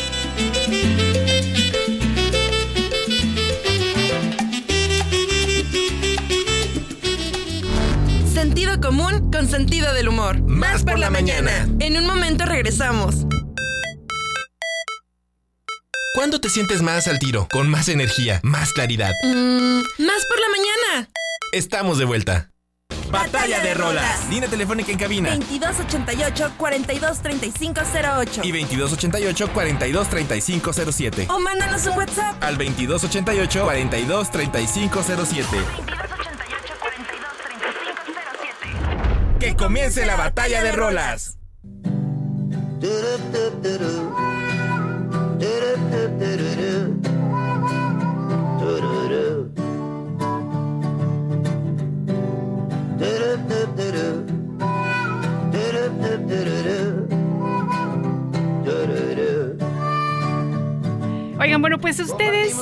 F: Sentido común con sentido del humor.
D: Más por la mañana.
F: En un momento regresamos.
D: ¿Cuándo te sientes más al tiro? Con más energía, más claridad.
F: Mm, más por la mañana.
D: Estamos de vuelta. Batalla de rolas. Línea telefónica en cabina.
F: 2288 423508
D: Y 2288 423507.
F: O mándanos un WhatsApp.
D: Al 2288 423507. Que comience la batalla de rolas.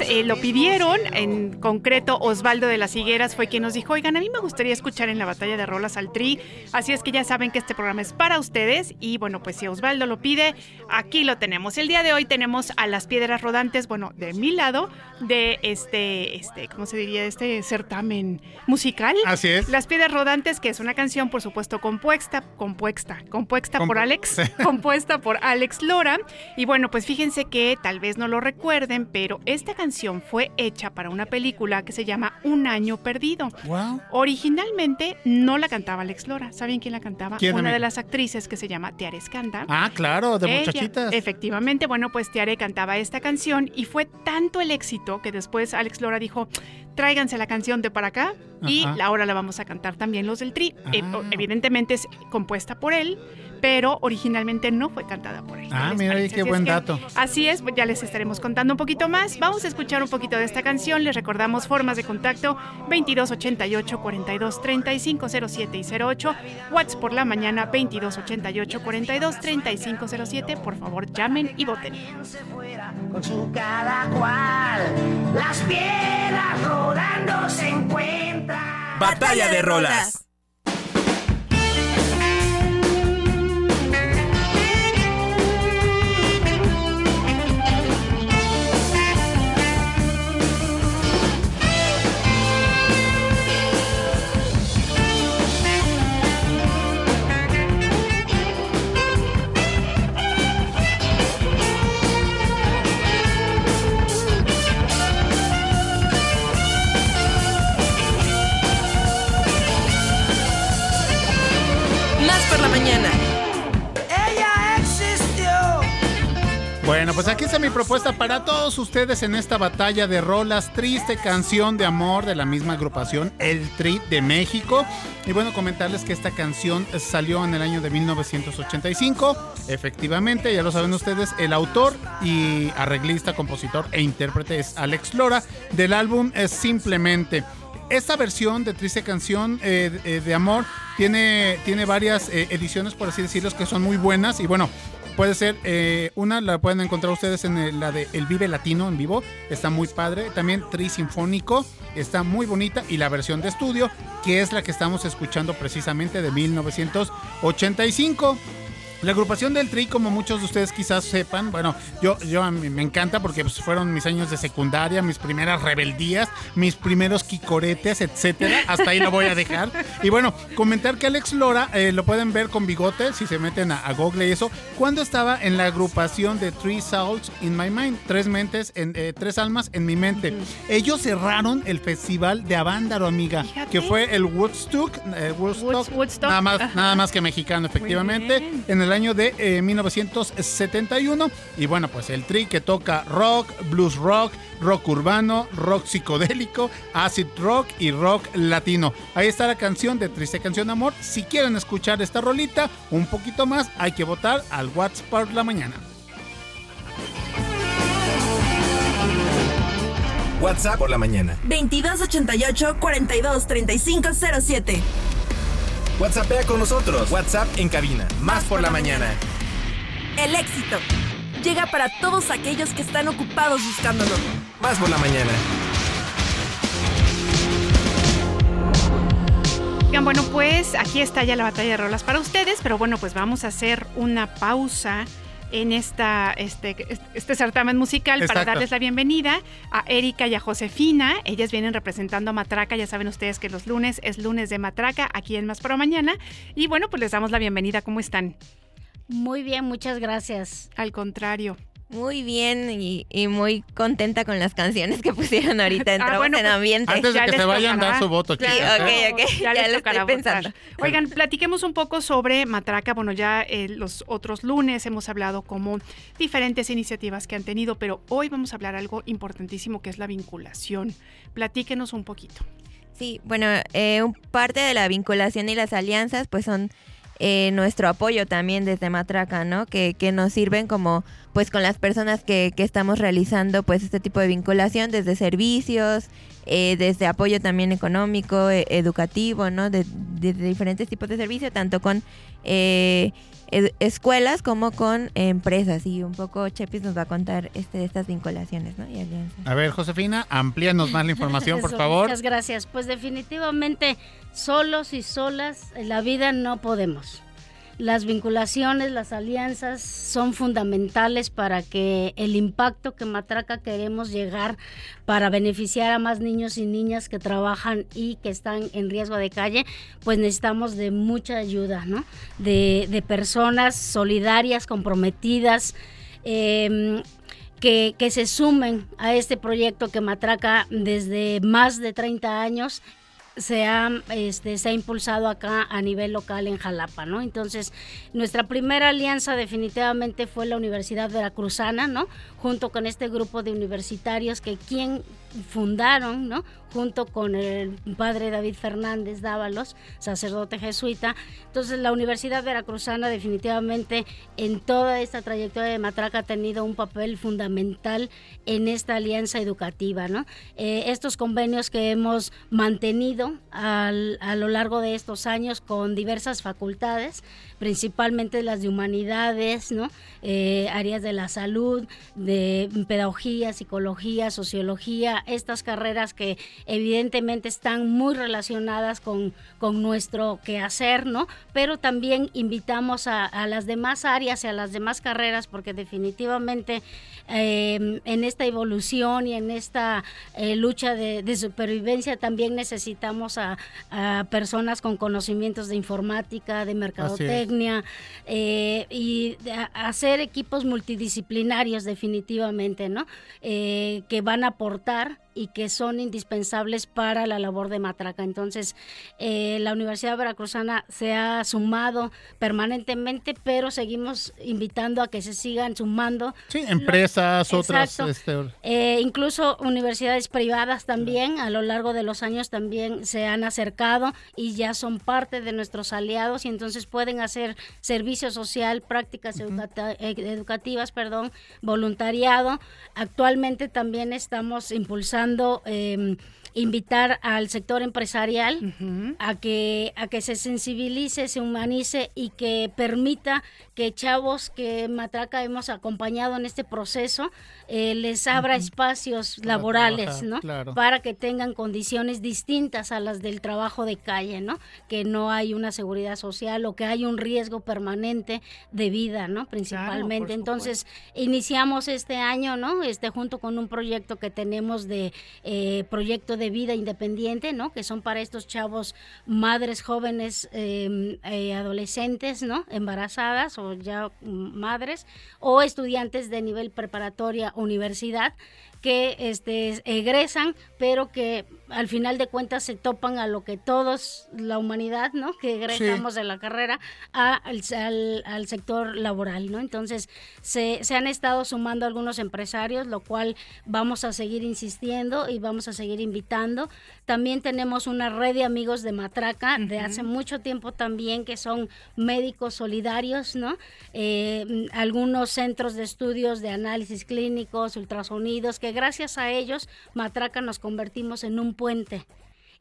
G: Eh, lo pidieron, en concreto Osvaldo de las Higueras fue quien nos dijo, oigan, a mí me gustaría escuchar en la batalla de rolas al Tri, así es que ya saben que este programa es para ustedes y bueno, pues si Osvaldo lo pide, aquí lo tenemos. El día de hoy tenemos a las piedras rodantes, bueno, de mi lado, de este, este, ¿cómo se diría? Este certamen musical.
B: Así es.
G: Las Piedras Rodantes, que es una canción, por supuesto, compuesta, compuesta, compuesta
B: Compu-
G: por Alex, compuesta por Alex Lora. Y bueno, pues fíjense que tal vez no lo recuerden, pero esta canción fue hecha para una película que se llama Un año perdido.
B: Wow.
G: Originalmente no la cantaba Alex Lora. ¿Saben quién la cantaba?
B: ¿Quién,
G: una
B: amiga?
G: de las actrices que se llama Tiare Skanda.
B: Ah, claro, de
G: Ella,
B: muchachitas.
G: Efectivamente, bueno, pues Tiare cantaba esta canción y fue tanto el éxito que después Alex Lora dijo, tráiganse la canción de para acá y ahora la vamos a cantar también los del Tri. Eh,
B: Ah.
G: evidentemente es compuesta por él, pero originalmente no fue cantada por él. ¿Qué
B: Ah, mira qué
G: Así es
B: buen
G: que-
B: dato.
G: Así es, ya les estaremos contando un poquito más. Vamos a escuchar un poquito de esta canción. Les recordamos formas de contacto 2288 42 35 07 y 08. WhatsApp por la mañana 2288 42 35 07. Por favor, llamen y voten.
I: con su cada cual. Las piedras rodando se encuentran.
D: Batalla de rolas.
B: Bueno, pues aquí está mi propuesta para todos ustedes en esta batalla de rolas, triste canción de amor de la misma agrupación, El Tri de México. Y bueno, comentarles que esta canción salió en el año de 1985. Efectivamente, ya lo saben ustedes, el autor y arreglista, compositor e intérprete es Alex Lora. Del álbum es Simplemente. Esta versión de Triste Canción eh, eh, de Amor tiene, tiene varias eh, ediciones, por así decirlo, que son muy buenas. Y bueno, puede ser eh, una, la pueden encontrar ustedes en el- la de El Vive Latino en vivo. Está muy padre. También Tri Sinfónico. Está muy bonita. Y la versión de estudio, que es la que estamos escuchando precisamente de 1985. La agrupación del Tri, como muchos de ustedes quizás sepan, bueno, yo, yo a mí me encanta porque pues, fueron mis años de secundaria, mis primeras rebeldías, mis primeros quicoretes, etcétera. Hasta ahí lo voy a dejar. Y bueno, comentar que Alex Lora eh, lo pueden ver con bigote si se meten a, a Google y eso, cuando estaba en la agrupación de Three Souls in My Mind, tres mentes, en, eh, tres almas en mi mente. Ellos cerraron el festival de Avándaro, amiga,
G: Fíjate.
B: que fue el Woodstock, eh, Woodstock,
G: Woods- Woodstock.
B: nada más, nada más que mexicano, efectivamente, en el año de eh, 1971. Y bueno, pues el tri que toca rock, blues rock, rock urbano, rock psicodélico, acid rock y rock latino. Ahí está la canción de Triste Canción de Amor. Si quieren escuchar esta rolita un poquito más, hay que votar al WhatsApp por la mañana.
D: WhatsApp por la mañana.
F: 2288 42 35 07.
D: WhatsAppea con nosotros. WhatsApp en cabina. Más por la mañana.
F: El éxito llega para todos aquellos que están ocupados buscándolo.
D: Más por la mañana.
G: Oigan, bueno, pues aquí está ya la batalla de rolas para ustedes, pero bueno, pues vamos a hacer una pausa en esta, este, este certamen musical para darles la bienvenida a Erika y a Josefina. Ellas vienen representando a Matraca, ya saben ustedes que los lunes es lunes de Matraca, aquí en Más Pro Mañana. Y bueno, pues les damos la bienvenida. ¿Cómo están?
J: Muy bien, muchas gracias.
G: Al contrario.
K: Muy bien y, y muy contenta con las canciones que pusieron ahorita. Entramos
G: bueno,
K: en
G: pues,
K: ambiente.
B: Antes de
G: Ya
B: que se vayan, dar su voto,
K: Sí,
B: chicas, ¿eh?
K: ok, ok.
G: Ya,
K: Ya,
G: les
K: lo estoy
G: votar.
K: pensando.
G: Oigan, platiquemos un poco sobre Matraca. Bueno, ya eh, los otros lunes hemos hablado como diferentes iniciativas que han tenido, pero hoy vamos a hablar algo importantísimo que es la vinculación. Platíquenos un poquito.
K: Sí, bueno, eh, parte de la vinculación y las alianzas pues son eh, nuestro apoyo también desde Matraca, ¿no? Que, que nos sirven como pues con las personas que, que estamos realizando pues este tipo de vinculación desde servicios, eh, desde apoyo también económico, eh, educativo, ¿no? De, de- diferentes tipos de servicios, tanto con eh, escuelas como con empresas. Y un poco Chepis nos va a contar este, de estas vinculaciones, ¿no? Y alianzas.
B: A ver, Josefina, amplíanos más la información, por
J: Eso,
B: favor.
J: Muchas gracias. Pues definitivamente solos y solas en la vida no podemos. Las vinculaciones, las alianzas son fundamentales para que el impacto que Matraca queremos llegar para beneficiar a más niños y niñas que trabajan y que están en riesgo de calle, pues necesitamos de mucha ayuda, ¿no? De, personas solidarias, comprometidas, em, que, que se sumen a este proyecto que Matraca desde más de 30 años se ha, este, se ha impulsado acá a nivel local en Jalapa, ¿no? Entonces, nuestra primera alianza definitivamente fue la Universidad Veracruzana, ¿no? Junto con este grupo de universitarios que quien fundaron, ¿no? Junto con el padre David Fernández Dávalos, sacerdote jesuita. Entonces, la Universidad Veracruzana definitivamente en toda esta trayectoria de Matraca ha tenido un papel fundamental en esta alianza educativa, ¿no? Eh, estos convenios que hemos mantenido al- a lo largo de estos años con diversas facultades, principalmente las de humanidades, ¿no? Eh, áreas de la salud, de pedagogía, psicología, sociología, estas carreras que evidentemente están muy relacionadas con, con nuestro quehacer, ¿no? Pero también invitamos a, a las demás áreas y a las demás carreras porque definitivamente eh, en esta evolución y en esta eh, lucha de, de supervivencia también necesitamos a, a personas con conocimientos de informática, de mercadotecnia eh, y de hacer equipos multidisciplinarios definitivamente, ¿no? Que van a aportar besar y que son indispensables para la labor de Matraca. Entonces, eh, la Universidad Veracruzana se ha sumado permanentemente, pero seguimos invitando a que se sigan sumando.
B: Sí, empresas, otras. Este,
J: Eh, incluso universidades privadas también a lo largo de los años también se han acercado y ya son parte de nuestros aliados y entonces pueden hacer servicio social, prácticas eh, educativas, perdón, voluntariado. Actualmente también estamos impulsando intentando eh, invitar al sector empresarial a que a que se sensibilice, se humanice y que permita que chavos que Matraca hemos acompañado en este proceso eh, les abra espacios
B: Para
J: laborales,
B: trabajar,
J: ¿no?
B: claro.
J: Para que tengan condiciones distintas a las del trabajo de calle, ¿no? Que no hay una seguridad social o que hay un riesgo permanente de vida, ¿no? Principalmente. Entonces, iniciamos este año, ¿no? Este junto con un proyecto que tenemos de eh, proyecto de vida independiente, ¿no? Que son para estos chavos madres jóvenes, eh, eh, adolescentes, ¿no? Embarazadas o ya mm, madres o estudiantes de nivel preparatoria, universidad que este, egresan, pero que al final de cuentas se topan a lo que todos, la humanidad, ¿no? Que egresamos de la carrera a- al, al- sector laboral, ¿no? Entonces, se, se han estado sumando algunos empresarios, lo cual vamos a seguir insistiendo y vamos a seguir invitando. También tenemos una red de amigos de Matraca de hace mucho tiempo también, que son médicos solidarios, ¿no? Eh, algunos centros de estudios de análisis clínicos, ultrasonidos, que gracias a ellos, Matraca nos convertimos en un puente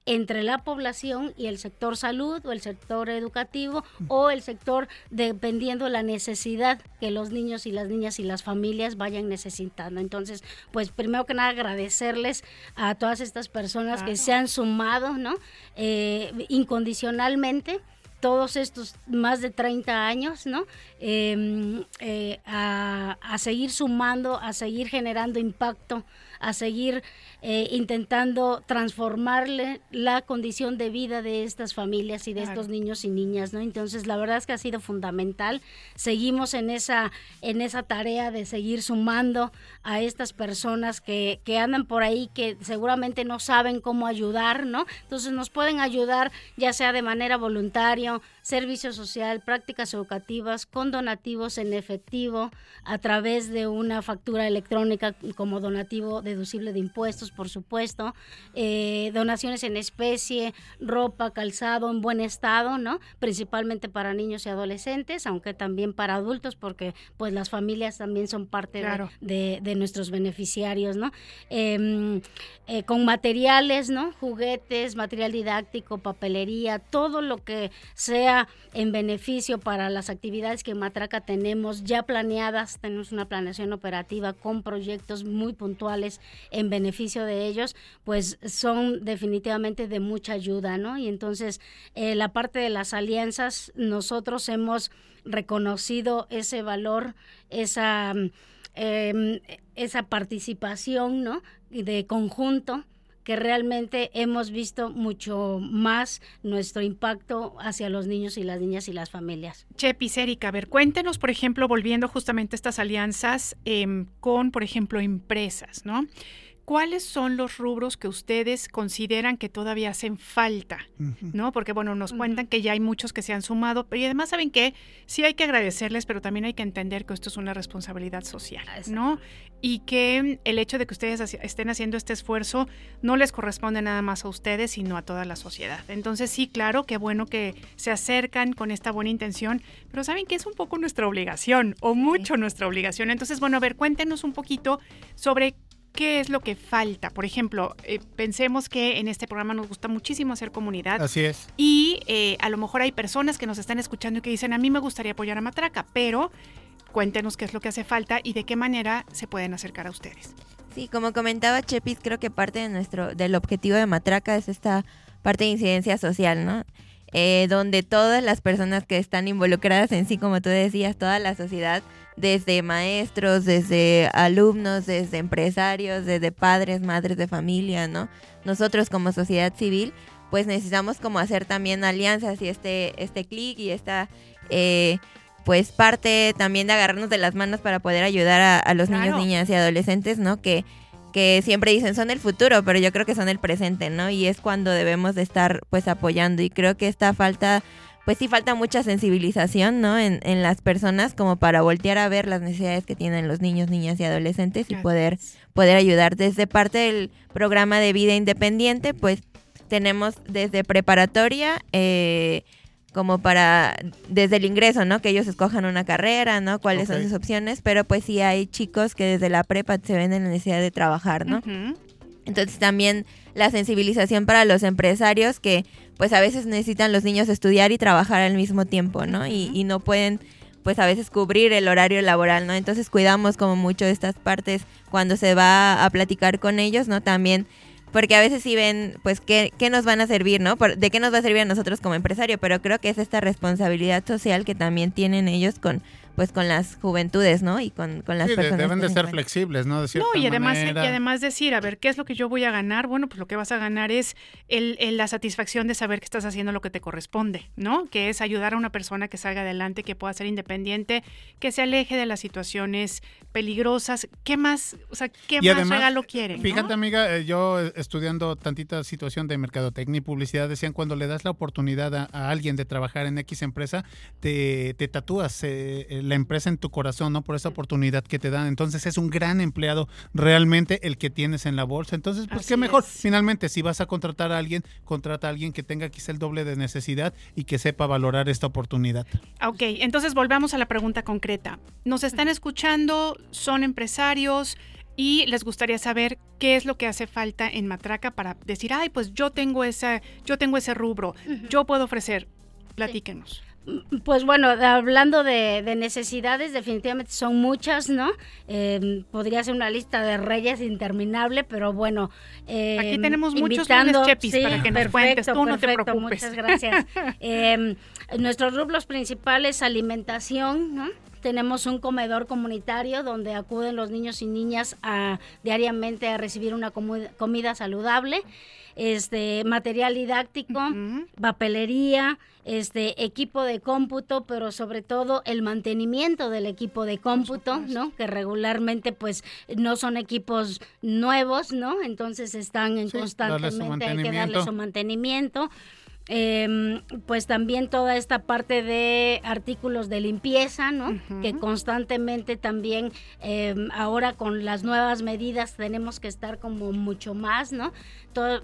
J: entre la población y el sector salud o el sector educativo o el sector dependiendo de la necesidad que los niños y las niñas y las familias vayan necesitando. Entonces, pues primero que nada agradecerles a todas estas personas que se han sumado, ¿no? Eh, incondicionalmente todos estos más de 30 años, ¿no? Eh, eh, a, a seguir sumando, a seguir generando impacto, a seguir eh, intentando transformarle la condición de vida de estas familias y de
G: Claro.
J: estos niños y niñas, ¿no? Entonces, la verdad es que ha sido fundamental. Seguimos en esa, en esa tarea de seguir sumando a estas personas que, que andan por ahí, que seguramente no saben cómo ayudar, ¿no? Entonces, nos pueden ayudar ya sea de manera voluntaria, servicio social, prácticas educativas, con donativos en efectivo, a través de una factura electrónica como donativo deducible de impuestos, por supuesto, eh, donaciones en especie, ropa, calzado en buen estado, ¿no? Principalmente para niños y adolescentes, aunque también para adultos, porque pues las familias también son parte de-
G: Claro.
J: de, de nuestros beneficiarios, ¿no? Em, eh, con materiales, ¿no? Juguetes, material didáctico, papelería, todo lo que sea en beneficio para las actividades que en Matraca tenemos ya planeadas, tenemos una planeación operativa con proyectos muy puntuales en beneficio de ellos, pues son definitivamente de mucha ayuda, ¿no? Y entonces eh, la parte de las alianzas, nosotros hemos reconocido ese valor, esa em, esa participación, ¿no? De conjunto que realmente hemos visto mucho más nuestro impacto hacia los niños y las niñas y las familias.
G: Chepis, Erika, a ver, cuéntenos, por ejemplo, volviendo justamente a estas alianzas em, con, por ejemplo, empresas, ¿no? ¿Cuáles son los rubros que ustedes consideran que todavía hacen falta? ¿No? Porque, bueno, nos cuentan que ya hay muchos que se han sumado, pero y además, ¿saben qué? Sí hay que agradecerles, pero también hay que entender que esto es una responsabilidad social, ¿no? Y que el hecho de que ustedes estén haciendo este esfuerzo no les corresponde nada más a ustedes, sino a toda la sociedad. Entonces, sí, claro, qué bueno que se acercan con esta buena intención, pero saben que es un poco nuestra obligación, o mucho nuestra obligación. Entonces, bueno, a ver, cuéntenos un poquito sobre qué es lo que falta. Por ejemplo, eh, pensemos que en este programa nos gusta muchísimo hacer comunidad.
B: Así es.
G: Y eh, a lo mejor hay personas que nos están escuchando y que dicen, a mí me gustaría apoyar a Matraca, pero cuéntenos qué es lo que hace falta y de qué manera se pueden acercar a ustedes.
K: Sí, como comentaba Chepis, creo que parte de nuestro, del objetivo de Matraca es esta parte de incidencia social, ¿no? Eh, donde todas las personas que están involucradas en sí, como tú decías, toda la sociedad, desde maestros, desde alumnos, desde empresarios, desde padres, madres de familia, ¿no? Nosotros como sociedad civil, pues necesitamos como hacer también alianzas y este, este clic y esta... eh, pues parte también de agarrarnos de las manos para poder ayudar a, a los
G: Claro.
K: niños, niñas y adolescentes, ¿no? Que, que siempre dicen son el futuro, pero yo creo que son el presente, ¿no? Y es cuando debemos de estar pues apoyando y creo que esta falta, pues sí falta mucha sensibilización, ¿no? En, en las personas como para voltear a ver las necesidades que tienen los niños, niñas y adolescentes y poder, poder ayudar. Desde parte del programa de vida independiente, pues tenemos desde preparatoria, eh, como para desde el ingreso, ¿no? Que ellos escojan una carrera, ¿no? Cuáles son sus opciones, pero pues sí hay chicos que desde la prepa se ven en la necesidad de trabajar, ¿no? Entonces también la sensibilización para los empresarios que pues a veces necesitan los niños estudiar y trabajar al mismo tiempo, ¿no? Y, y no pueden pues a veces cubrir el horario laboral, ¿no? Entonces cuidamos como mucho estas partes cuando se va a platicar con ellos, ¿no? También porque a veces sí ven, pues, qué, qué nos van a servir, ¿no? Por- ¿De qué nos va a servir a nosotros como empresario? Pero creo que es esta responsabilidad social que también tienen ellos con, pues, con las juventudes, ¿no? Y con, con las
B: Sí,
K: personas.
B: deben de
K: se
B: ser flexibles, ¿no? De cierta
G: No, y además, y además decir, a ver, ¿qué es lo que yo voy a ganar? Bueno, pues lo que vas a ganar es el, el- la satisfacción de saber que estás haciendo lo que te corresponde, ¿no? Que es ayudar a una persona que salga adelante, que pueda ser independiente, que se aleje de las situaciones peligrosas. ¿Qué más, o sea, qué
B: Y
G: más
B: además,
G: regalo quieren? no?
B: Fíjate, amiga, eh, yo eh, estudiando tantita situación de mercadotecnia y publicidad, decían cuando le das la oportunidad a, a alguien de trabajar en X empresa, te, te tatúas eh, eh, la empresa en tu corazón, ¿no? Por esa oportunidad que te dan. Entonces es un gran empleado realmente el que tienes en la bolsa. Entonces, pues qué mejor.
G: es.
B: Finalmente, si vas a contratar a alguien, contrata a alguien que tenga quizá el doble de necesidad y que sepa valorar esta oportunidad.
G: Ok, entonces volvamos a la pregunta concreta. Nos están escuchando, son empresarios y les gustaría saber qué es lo que hace falta en Matraca para decir, ay, pues yo tengo esa, yo tengo ese rubro, yo puedo ofrecer. Platíquenos.
J: Pues bueno, hablando de, de necesidades, definitivamente son muchas, ¿no? Eh, podría ser una lista de reyes interminable, pero bueno. eh,
G: Aquí tenemos muchos chepis para que nos cuentes, tú no te preocupes.
J: Muchas gracias. Eh, nuestros rubros principales, alimentación, ¿no? Tenemos un comedor comunitario donde acuden los niños y niñas a, diariamente a recibir una comida saludable, este material didáctico, papelería, este equipo de cómputo, pero sobre todo el mantenimiento del equipo de cómputo, ¿no? Que regularmente pues no son equipos nuevos, ¿no? Entonces están en
B: Sí,
J: constantemente hay que darle su mantenimiento. Em, pues también toda esta parte de artículos de limpieza, ¿no? Que constantemente también em, ahora con las nuevas medidas tenemos que estar como mucho más, ¿no?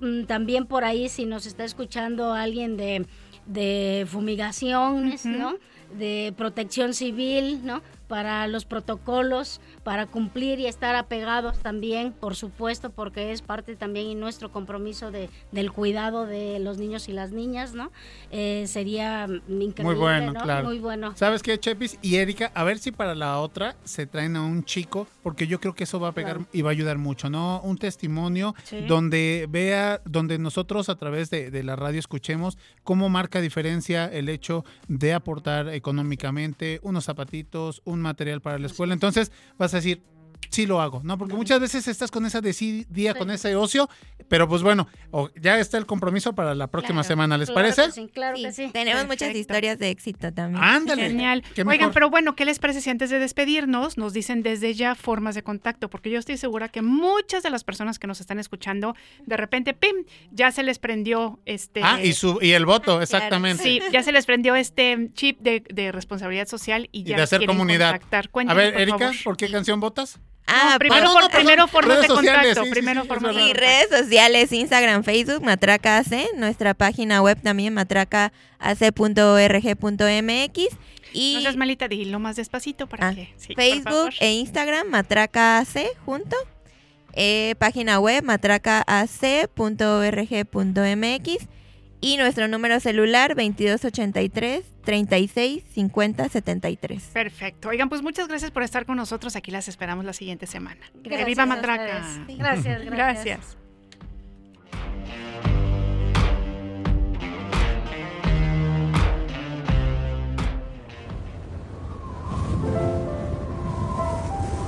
J: Mm, también por ahí si nos está escuchando alguien de, de fumigaciones, ¿no? De protección civil, ¿no? Para los protocolos, para cumplir y estar apegados también, por supuesto, porque es parte también y nuestro compromiso de, del cuidado de los niños y las niñas, ¿no? Eh, sería mm, increíble,
B: Muy bueno,
J: ¿no?
B: claro.
J: Muy bueno.
B: ¿Sabes qué, Chepis? Y Erika, a ver si para la otra se traen a un chico, porque yo creo que eso va a pegar
J: Claro.
B: y va a ayudar mucho, ¿no? Un testimonio
J: Sí.
B: donde vea, donde nosotros a través de, de la radio escuchemos cómo marca diferencia el hecho de aportar económicamente unos zapatitos, un material para la escuela. Entonces vas a decir, sí lo hago, ¿no? Porque muchas veces estás con esa desidia, con ese ocio, pero pues bueno, ya está el compromiso para la próxima
J: Claro,
B: semana, ¿les
J: claro
B: parece?
J: que sí, claro
K: Sí,
J: que sí.
K: Tenemos muchas historias de éxito también.
B: Ándale.
G: Genial. Oigan, pero bueno, ¿qué les parece si antes de despedirnos nos dicen desde ya formas de contacto? Porque yo estoy segura que muchas de las personas que nos están escuchando, de repente, ¡pim! Ya se les prendió este...
B: Ah, y, su, y el voto, exactamente.
G: Sí, ya se les prendió este chip de, de responsabilidad social y
B: Y
G: ya
B: de hacer comunidad.
G: contactar.
B: A ver,
G: por
B: Erika,
G: favor.
B: ¿por qué canción votas?
K: Ah,
G: primero,
B: no,
G: por-
B: no, perdón,
G: primero formas
B: redes
G: de
B: sociales,
G: contacto.
B: sí, sí,
G: primero
B: sí, es
G: formas de
K: Sí,
G: contacto.
K: redes sociales, Instagram, Facebook, Matraca AC, nuestra página web también, matracaac.org.mx y
G: No seas malita, dilo más despacito para
K: Ah,
G: que...
K: Facebook e Instagram, Matraca AC junto. Eh, página web matracaac.org.mx y nuestro número celular 2283 36 50 73.
G: Perfecto. Oigan, pues muchas gracias por estar con nosotros. Aquí las esperamos la siguiente semana.
J: Gracias
G: ¡Viva
J: a
G: Matraca!
J: Gracias, gracias.
G: Gracias.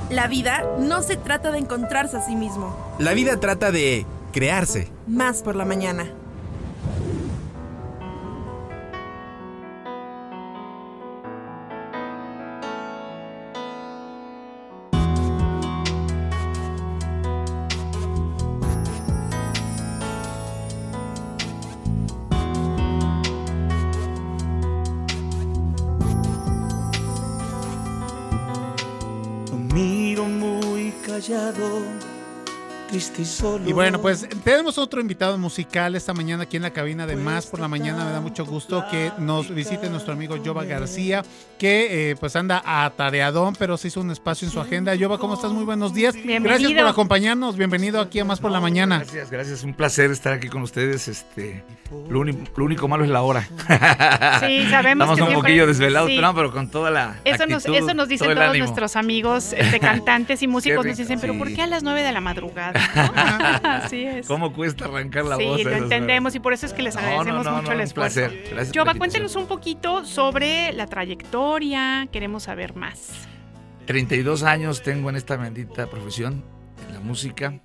F: La vida no se trata de encontrarse a sí mismo,
D: La vida trata de crearse.
F: más por la mañana.
I: Callado
L: triste y solo.
B: Y bueno, pues tenemos otro invitado musical esta mañana aquí en la cabina de Más por la mañana. Me da mucho gusto que nos visite nuestro amigo Yoba García, que eh, pues anda atareadón, pero se hizo un espacio en su agenda. Yoba, ¿cómo estás? Muy buenos días.
G: Bienvenido.
B: Gracias por acompañarnos. Bienvenido aquí a Más por la mañana.
L: Gracias, gracias. Un placer estar aquí con ustedes. Este, lo, único malo es la hora.
G: Sí, sabemos
L: Estamos
G: que
L: un
G: siempre-
L: poquillo desvelados,
G: sí.
L: pero, no, pero con toda la
G: Eso nos, eso nos dicen
L: todo
G: todos
L: ánimo.
G: nuestros amigos este, cantantes y músicos. Nos dicen, pero
L: sí.
G: ¿por qué a las 9 de la madrugada? Así es.
L: ¿Cómo cuesta arrancar la
G: sí,
L: voz? a
G: lo entendemos y por eso es que les agradecemos
L: no, no,
G: mucho
L: no,
G: el
L: un
G: esfuerzo.
L: placer. Gracias invitación.
G: cuéntenos un poquito sobre la trayectoria. Queremos saber más.
L: 32 años tengo en esta bendita profesión, en la música.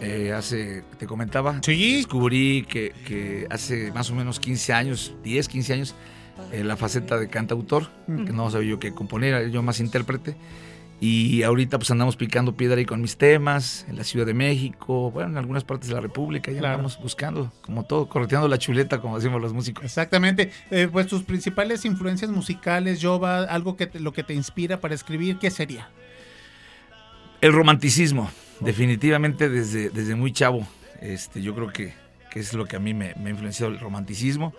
L: Eh, hace, te comentaba, descubrí que, que hace más o menos 15 años, 10, 15 años, eh, la faceta de cantautor, que no sabía yo que componer, era yo más intérprete. Y ahorita pues andamos picando piedra ahí con mis temas, en la Ciudad de México, bueno, en algunas partes de la República, ya
B: Claro.
L: andamos buscando, como todo, correteando la chuleta, como decimos los músicos.
B: Exactamente. Eh, pues tus principales influencias musicales, Yoba, algo que te- lo que te inspira para escribir, ¿qué sería?
L: El romanticismo, definitivamente desde, desde muy chavo. Este, yo creo que, que es lo que a mí me, me ha influenciado el romanticismo.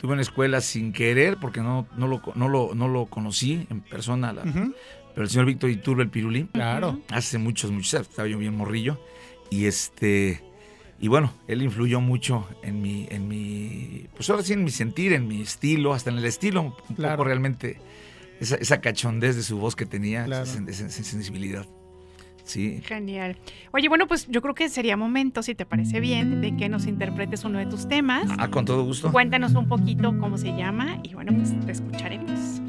L: Tuve una escuela sin querer porque no, no, lo, no, lo, no lo conocí en persona, la-. Pero el señor Víctor Iturbe, el Pirulín,
B: Claro.
L: hace muchos, muchos años, estaba yo bien morrillo. Y este y bueno, él influyó mucho en mi, en mi, pues ahora sí en mi sentir, en mi estilo, hasta en el estilo, un poco
B: Claro.
L: realmente, esa, esa cachondez de su voz que tenía,
B: Claro.
L: esa, esa- esa sensibilidad. Sí.
G: Genial. Oye, bueno, pues yo creo que sería momento, si te parece bien, de que nos interpretes uno de tus temas.
L: Ah, con todo gusto.
G: Cuéntanos un poquito cómo se llama y bueno, pues te escucharemos.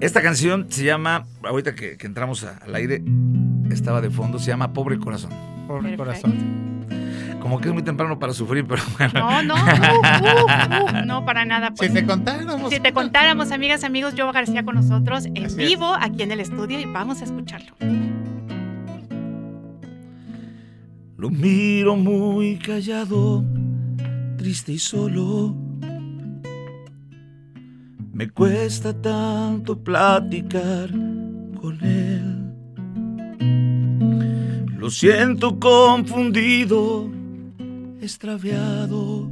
L: Esta canción se llama, ahorita que, que entramos a- al aire, estaba de fondo, se llama Pobre Corazón.
B: Pobre
G: Perfecto.
B: corazón.
L: Como que es muy temprano para sufrir, pero bueno.
G: No, no, uh, uh, uh, no para nada. Pues.
B: Si te contáramos.
G: Si te contáramos, amigas, amigos, Joe García con nosotros en
B: Así es.
G: vivo aquí en el estudio y vamos a escucharlo.
L: Lo miro muy callado, triste y solo. Me cuesta tanto platicar con él. Lo siento confundido, extraviado.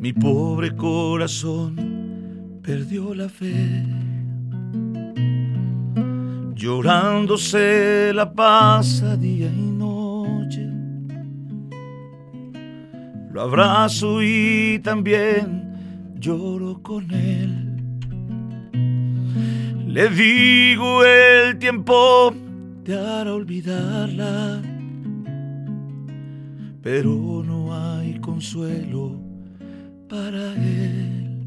L: Mi pobre corazón perdió la fe. Llorando se la pasa día y noche. Lo abrazo y también lloro con él. Le digo el tiempo te hará olvidarla, pero no hay consuelo para él,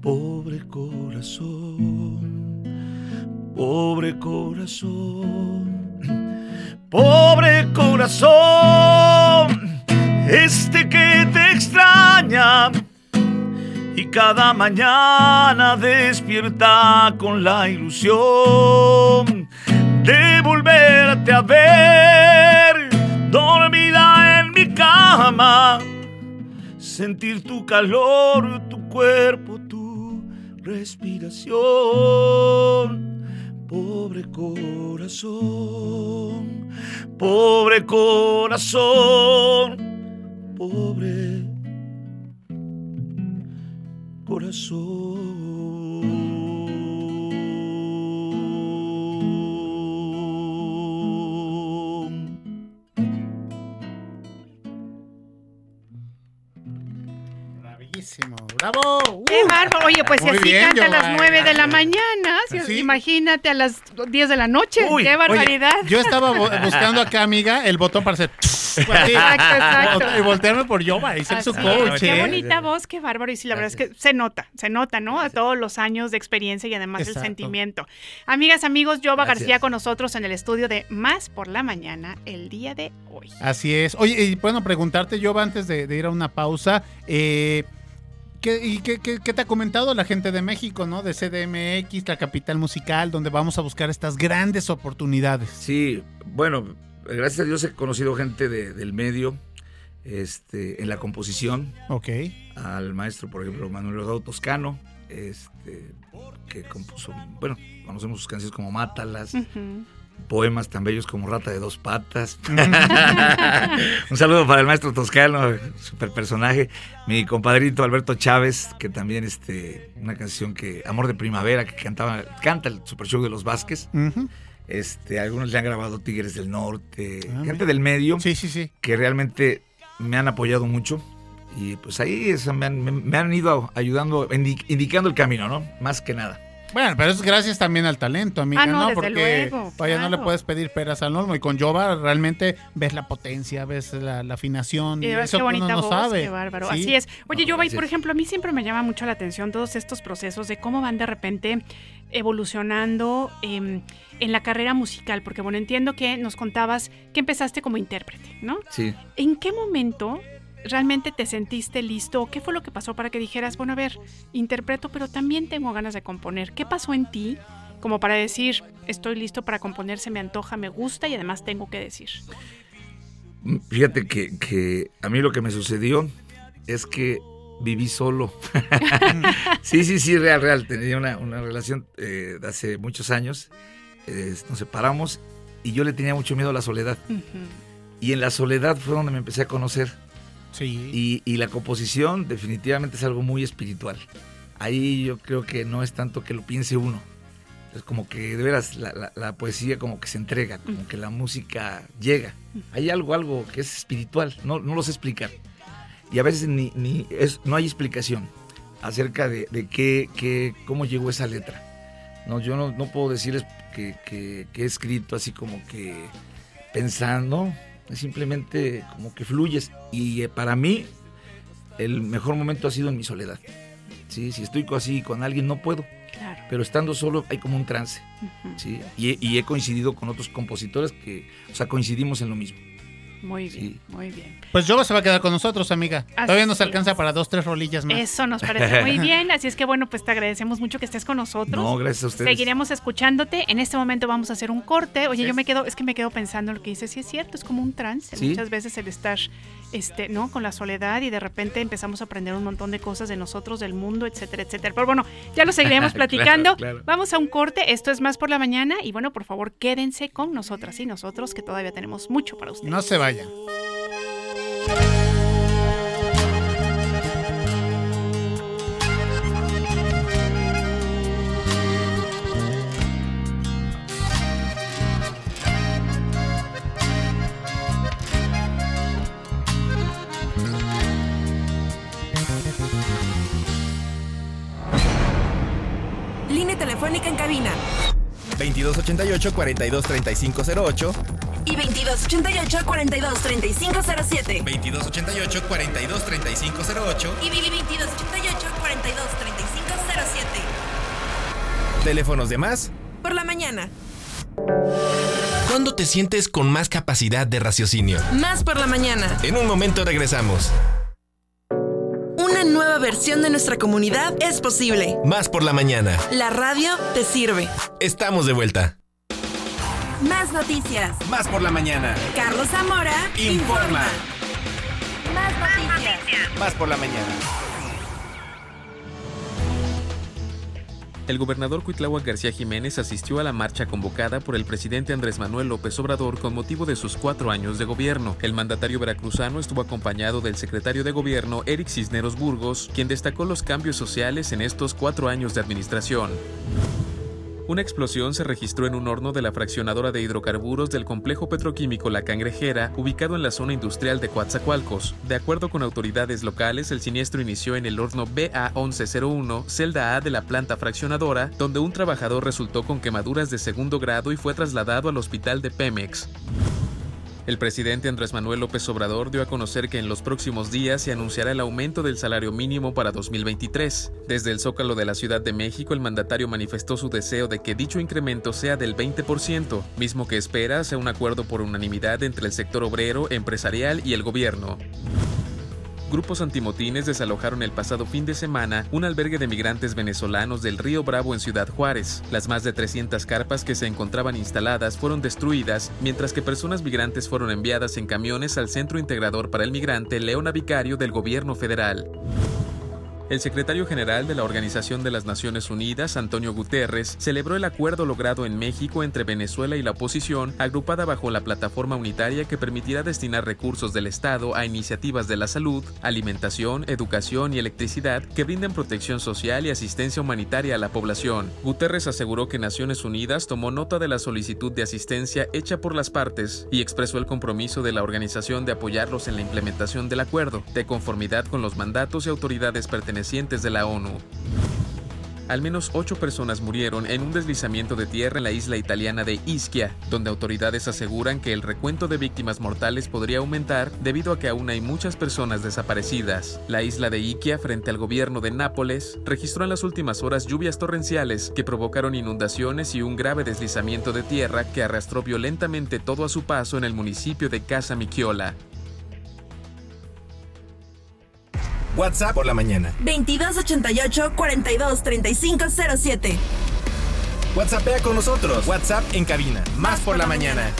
L: pobre corazón, pobre corazón, pobre corazón, este que te extraña y cada mañana despierta con la ilusión de volverte a ver dormida en mi cama, sentir tu calor, tu cuerpo, tu respiración. Pobre corazón, pobre corazón, pobre corazón.
B: ¡Bravo!
G: ¡Qué
B: ¡Uh!
G: bárbaro! Oye, pues si así
B: bien,
G: canta a las
B: Giovanna.
G: 9 de la mañana, si-
B: ¿Sí?
G: imagínate a las 10 de la noche.
B: Uy,
G: ¡Qué
B: oye,
G: barbaridad!
B: yo estaba bu- buscando acá, amiga, el botón para hacer.
G: Exacto, exacto.
B: Y voltearme por Yoba y ser su coach.
G: es, Qué
B: ¿eh?
G: bonita voz, qué bárbaro. Y sí, la verdad es que se nota, se nota, ¿no? A todos los años de experiencia y además
B: Exacto.
G: el sentimiento. Amigas, amigos, Yoba
L: Gracias.
G: García con nosotros en el estudio de Más por la Mañana el día de hoy.
B: Así es. Oye, y bueno, preguntarte, Yoba, antes de, de ir a una pausa, eh, ¿qué, y qué, qué- qué te ha comentado la gente de México, no? De CDMX, la capital musical, donde vamos a buscar estas grandes oportunidades.
L: Sí, bueno, gracias a Dios he conocido gente de- del medio este, en la composición.
B: Ok.
L: Al maestro, por ejemplo, Manuel Rodado Toscano, este, que compuso, bueno, conocemos sus canciones como Mátalas,
G: Ujú.
L: Poemas tan bellos como Rata de dos patas. Un saludo para el maestro Toscano, super personaje. Mi compadrito Alberto Chávez, que también este, una canción que, Amor de Primavera, que cantaba, canta el Super Show de los Vázquez. Este, algunos le han grabado Tigres del Norte,
B: Ah,
L: gente
B: mira.
L: del medio,
B: Sí, sí, sí.
L: que realmente me han apoyado mucho. Y pues ahí me, han, me- han ido ayudando, indi- indicando el camino, ¿no? Más que nada.
B: Bueno, pero es gracias también al talento, amiga,
G: Ah, no,
B: ¿no?
G: desde
B: Porque
G: luego,
B: vaya, no le puedes pedir peras al olmo. Y con Jova realmente ves la potencia, ves la, la afinación.
G: Y
B: eso
G: qué
B: que uno
G: bonita
B: no
G: voz,
B: sabe.
G: qué bárbaro.
B: Sí.
G: Así es. Oye,
L: No,
G: yo,
L: gracias.
G: por ejemplo, a mí siempre me llama mucho la atención todos estos procesos de cómo van de repente evolucionando em, en la carrera musical, porque bueno, entiendo que nos contabas que empezaste como intérprete, ¿no?
L: Sí.
G: ¿En qué momento realmente te sentiste listo? ¿Qué fue lo que pasó para que dijeras, bueno, a ver, interpreto, pero también tengo ganas de componer? ¿Qué pasó en ti como para decir, estoy listo para componer, se me antoja, me gusta y además tengo que decir?
L: Fíjate que, que a mí lo que me sucedió es que viví solo. sí, sí, sí, real, real. Tenía una, una relación eh, de hace muchos años. eh, nos separamos y yo le tenía mucho miedo a la soledad. Y en la soledad fue donde me empecé a conocer.
B: Sí.
L: Y, y la composición definitivamente es algo muy espiritual. Ahí yo creo que no es tanto que lo piense uno. Es como que de veras la, la- la poesía como que se entrega, como que la música llega. Hay algo, algo que es espiritual, no, no lo sé explicar. Y a veces ni, ni es, no hay explicación acerca de, de qué, qué- cómo llegó esa letra. No, yo no, no puedo decirles que, que- que he escrito así como que pensando, simplemente como que fluyes. Y eh, para mí, el mejor momento ha sido en mi soledad. Sí, si estoy así con alguien, no puedo.
G: Claro.
L: Pero estando solo hay como un trance. ¿sí? Y, he- y he coincidido con otros compositores que, o sea, coincidimos en lo mismo.
G: Muy bien, muy bien.
B: Pues Jova se va a quedar con nosotros, amiga. Todavía nos alcanza para dos, tres rolillas más.
G: Eso nos parece muy bien, así es que bueno, pues te agradecemos mucho que estés con nosotros.
L: No, gracias a ustedes.
G: Seguiremos escuchándote. En este momento vamos a hacer un corte. Oye,
L: Sí.
G: yo me quedo, es que me quedo pensando en lo que dices, sí es cierto, es como un trance.
L: Sí.
G: Muchas veces el estar, este, ¿no? Con la soledad y de repente empezamos a aprender un montón de cosas de nosotros, del mundo, etcétera, etcétera. Pero bueno, ya lo seguiremos
L: Claro,
G: platicando.
L: claro.
G: Vamos a un corte. Esto es más por la mañana y bueno, por favor quédense con nosotras y nosotros que todavía tenemos mucho para ustedes.
B: No se vayan.
F: Línea telefónica en cabina
D: 2288-423508.
F: Y 2288-423507.
D: 2288-423508.
F: Y 2288-423507.
D: Teléfonos de más.
F: Por la mañana.
D: ¿Cuándo te sientes con más capacidad de raciocinio?
F: Más por la mañana.
D: En un momento regresamos.
F: Una nueva versión de nuestra comunidad es posible.
D: Más por la mañana.
F: La radio te sirve.
D: Estamos de vuelta.
F: Más noticias.
D: Más por la mañana.
F: Carlos Zamora
D: Informa.
F: Más noticias.
D: Más por la mañana.
M: El gobernador Cuitláhuac García Jiménez asistió a la marcha convocada por el presidente Andrés Manuel López Obrador con motivo de sus cuatro años de gobierno. El mandatario veracruzano estuvo acompañado del secretario de gobierno Eric Cisneros Burgos, quien destacó los cambios sociales en estos cuatro años de administración. Una explosión se registró en un horno de la fraccionadora de hidrocarburos del complejo petroquímico La Cangrejera, ubicado en la zona industrial de Coatzacoalcos. De acuerdo con autoridades locales, el siniestro inició en el horno BA1101, celda A de la planta fraccionadora, donde un trabajador resultó con quemaduras de segundo grado y fue trasladado al hospital de Pemex. El presidente Andrés Manuel López Obrador dio a conocer que en los próximos días se anunciará el aumento del salario mínimo para 2023. Desde el Zócalo de la Ciudad de México, el mandatario manifestó su deseo de que dicho incremento sea del 20%, mismo que espera sea un acuerdo por unanimidad entre el sector obrero, empresarial y el gobierno. Grupos antimotines desalojaron el pasado fin de semana un albergue de migrantes venezolanos del Río Bravo en Ciudad Juárez. Las más de 300 carpas que se encontraban instaladas fueron destruidas, mientras que personas migrantes fueron enviadas en camiones al Centro Integrador para el Migrante Leona Vicario del gobierno federal. El secretario general de la Organización de las Naciones Unidas, Antonio Guterres, celebró el acuerdo logrado en México entre Venezuela y la oposición, agrupada bajo la plataforma unitaria que permitirá destinar recursos del Estado a iniciativas de la salud, alimentación, educación y electricidad que brinden protección social y asistencia humanitaria a la población. Guterres aseguró que Naciones Unidas tomó nota de la solicitud de asistencia hecha por las partes y expresó el compromiso de la organización de apoyarlos en la implementación del acuerdo, de conformidad con los mandatos y autoridades pertenecientes de la ONU. Al menos ocho personas murieron en un deslizamiento de tierra en la isla italiana de Ischia, donde autoridades aseguran que el recuento de víctimas mortales podría aumentar debido a que aún hay muchas personas desaparecidas. La isla de Ischia, frente al gobierno de Nápoles, registró en las últimas horas lluvias torrenciales que provocaron inundaciones y un grave deslizamiento de tierra que arrastró violentamente todo a su paso en el municipio de Casa Michiola.
D: WhatsApp por la mañana.
F: 2288 423507.
D: WhatsAppea con nosotros. WhatsApp en cabina. Más por la mañana.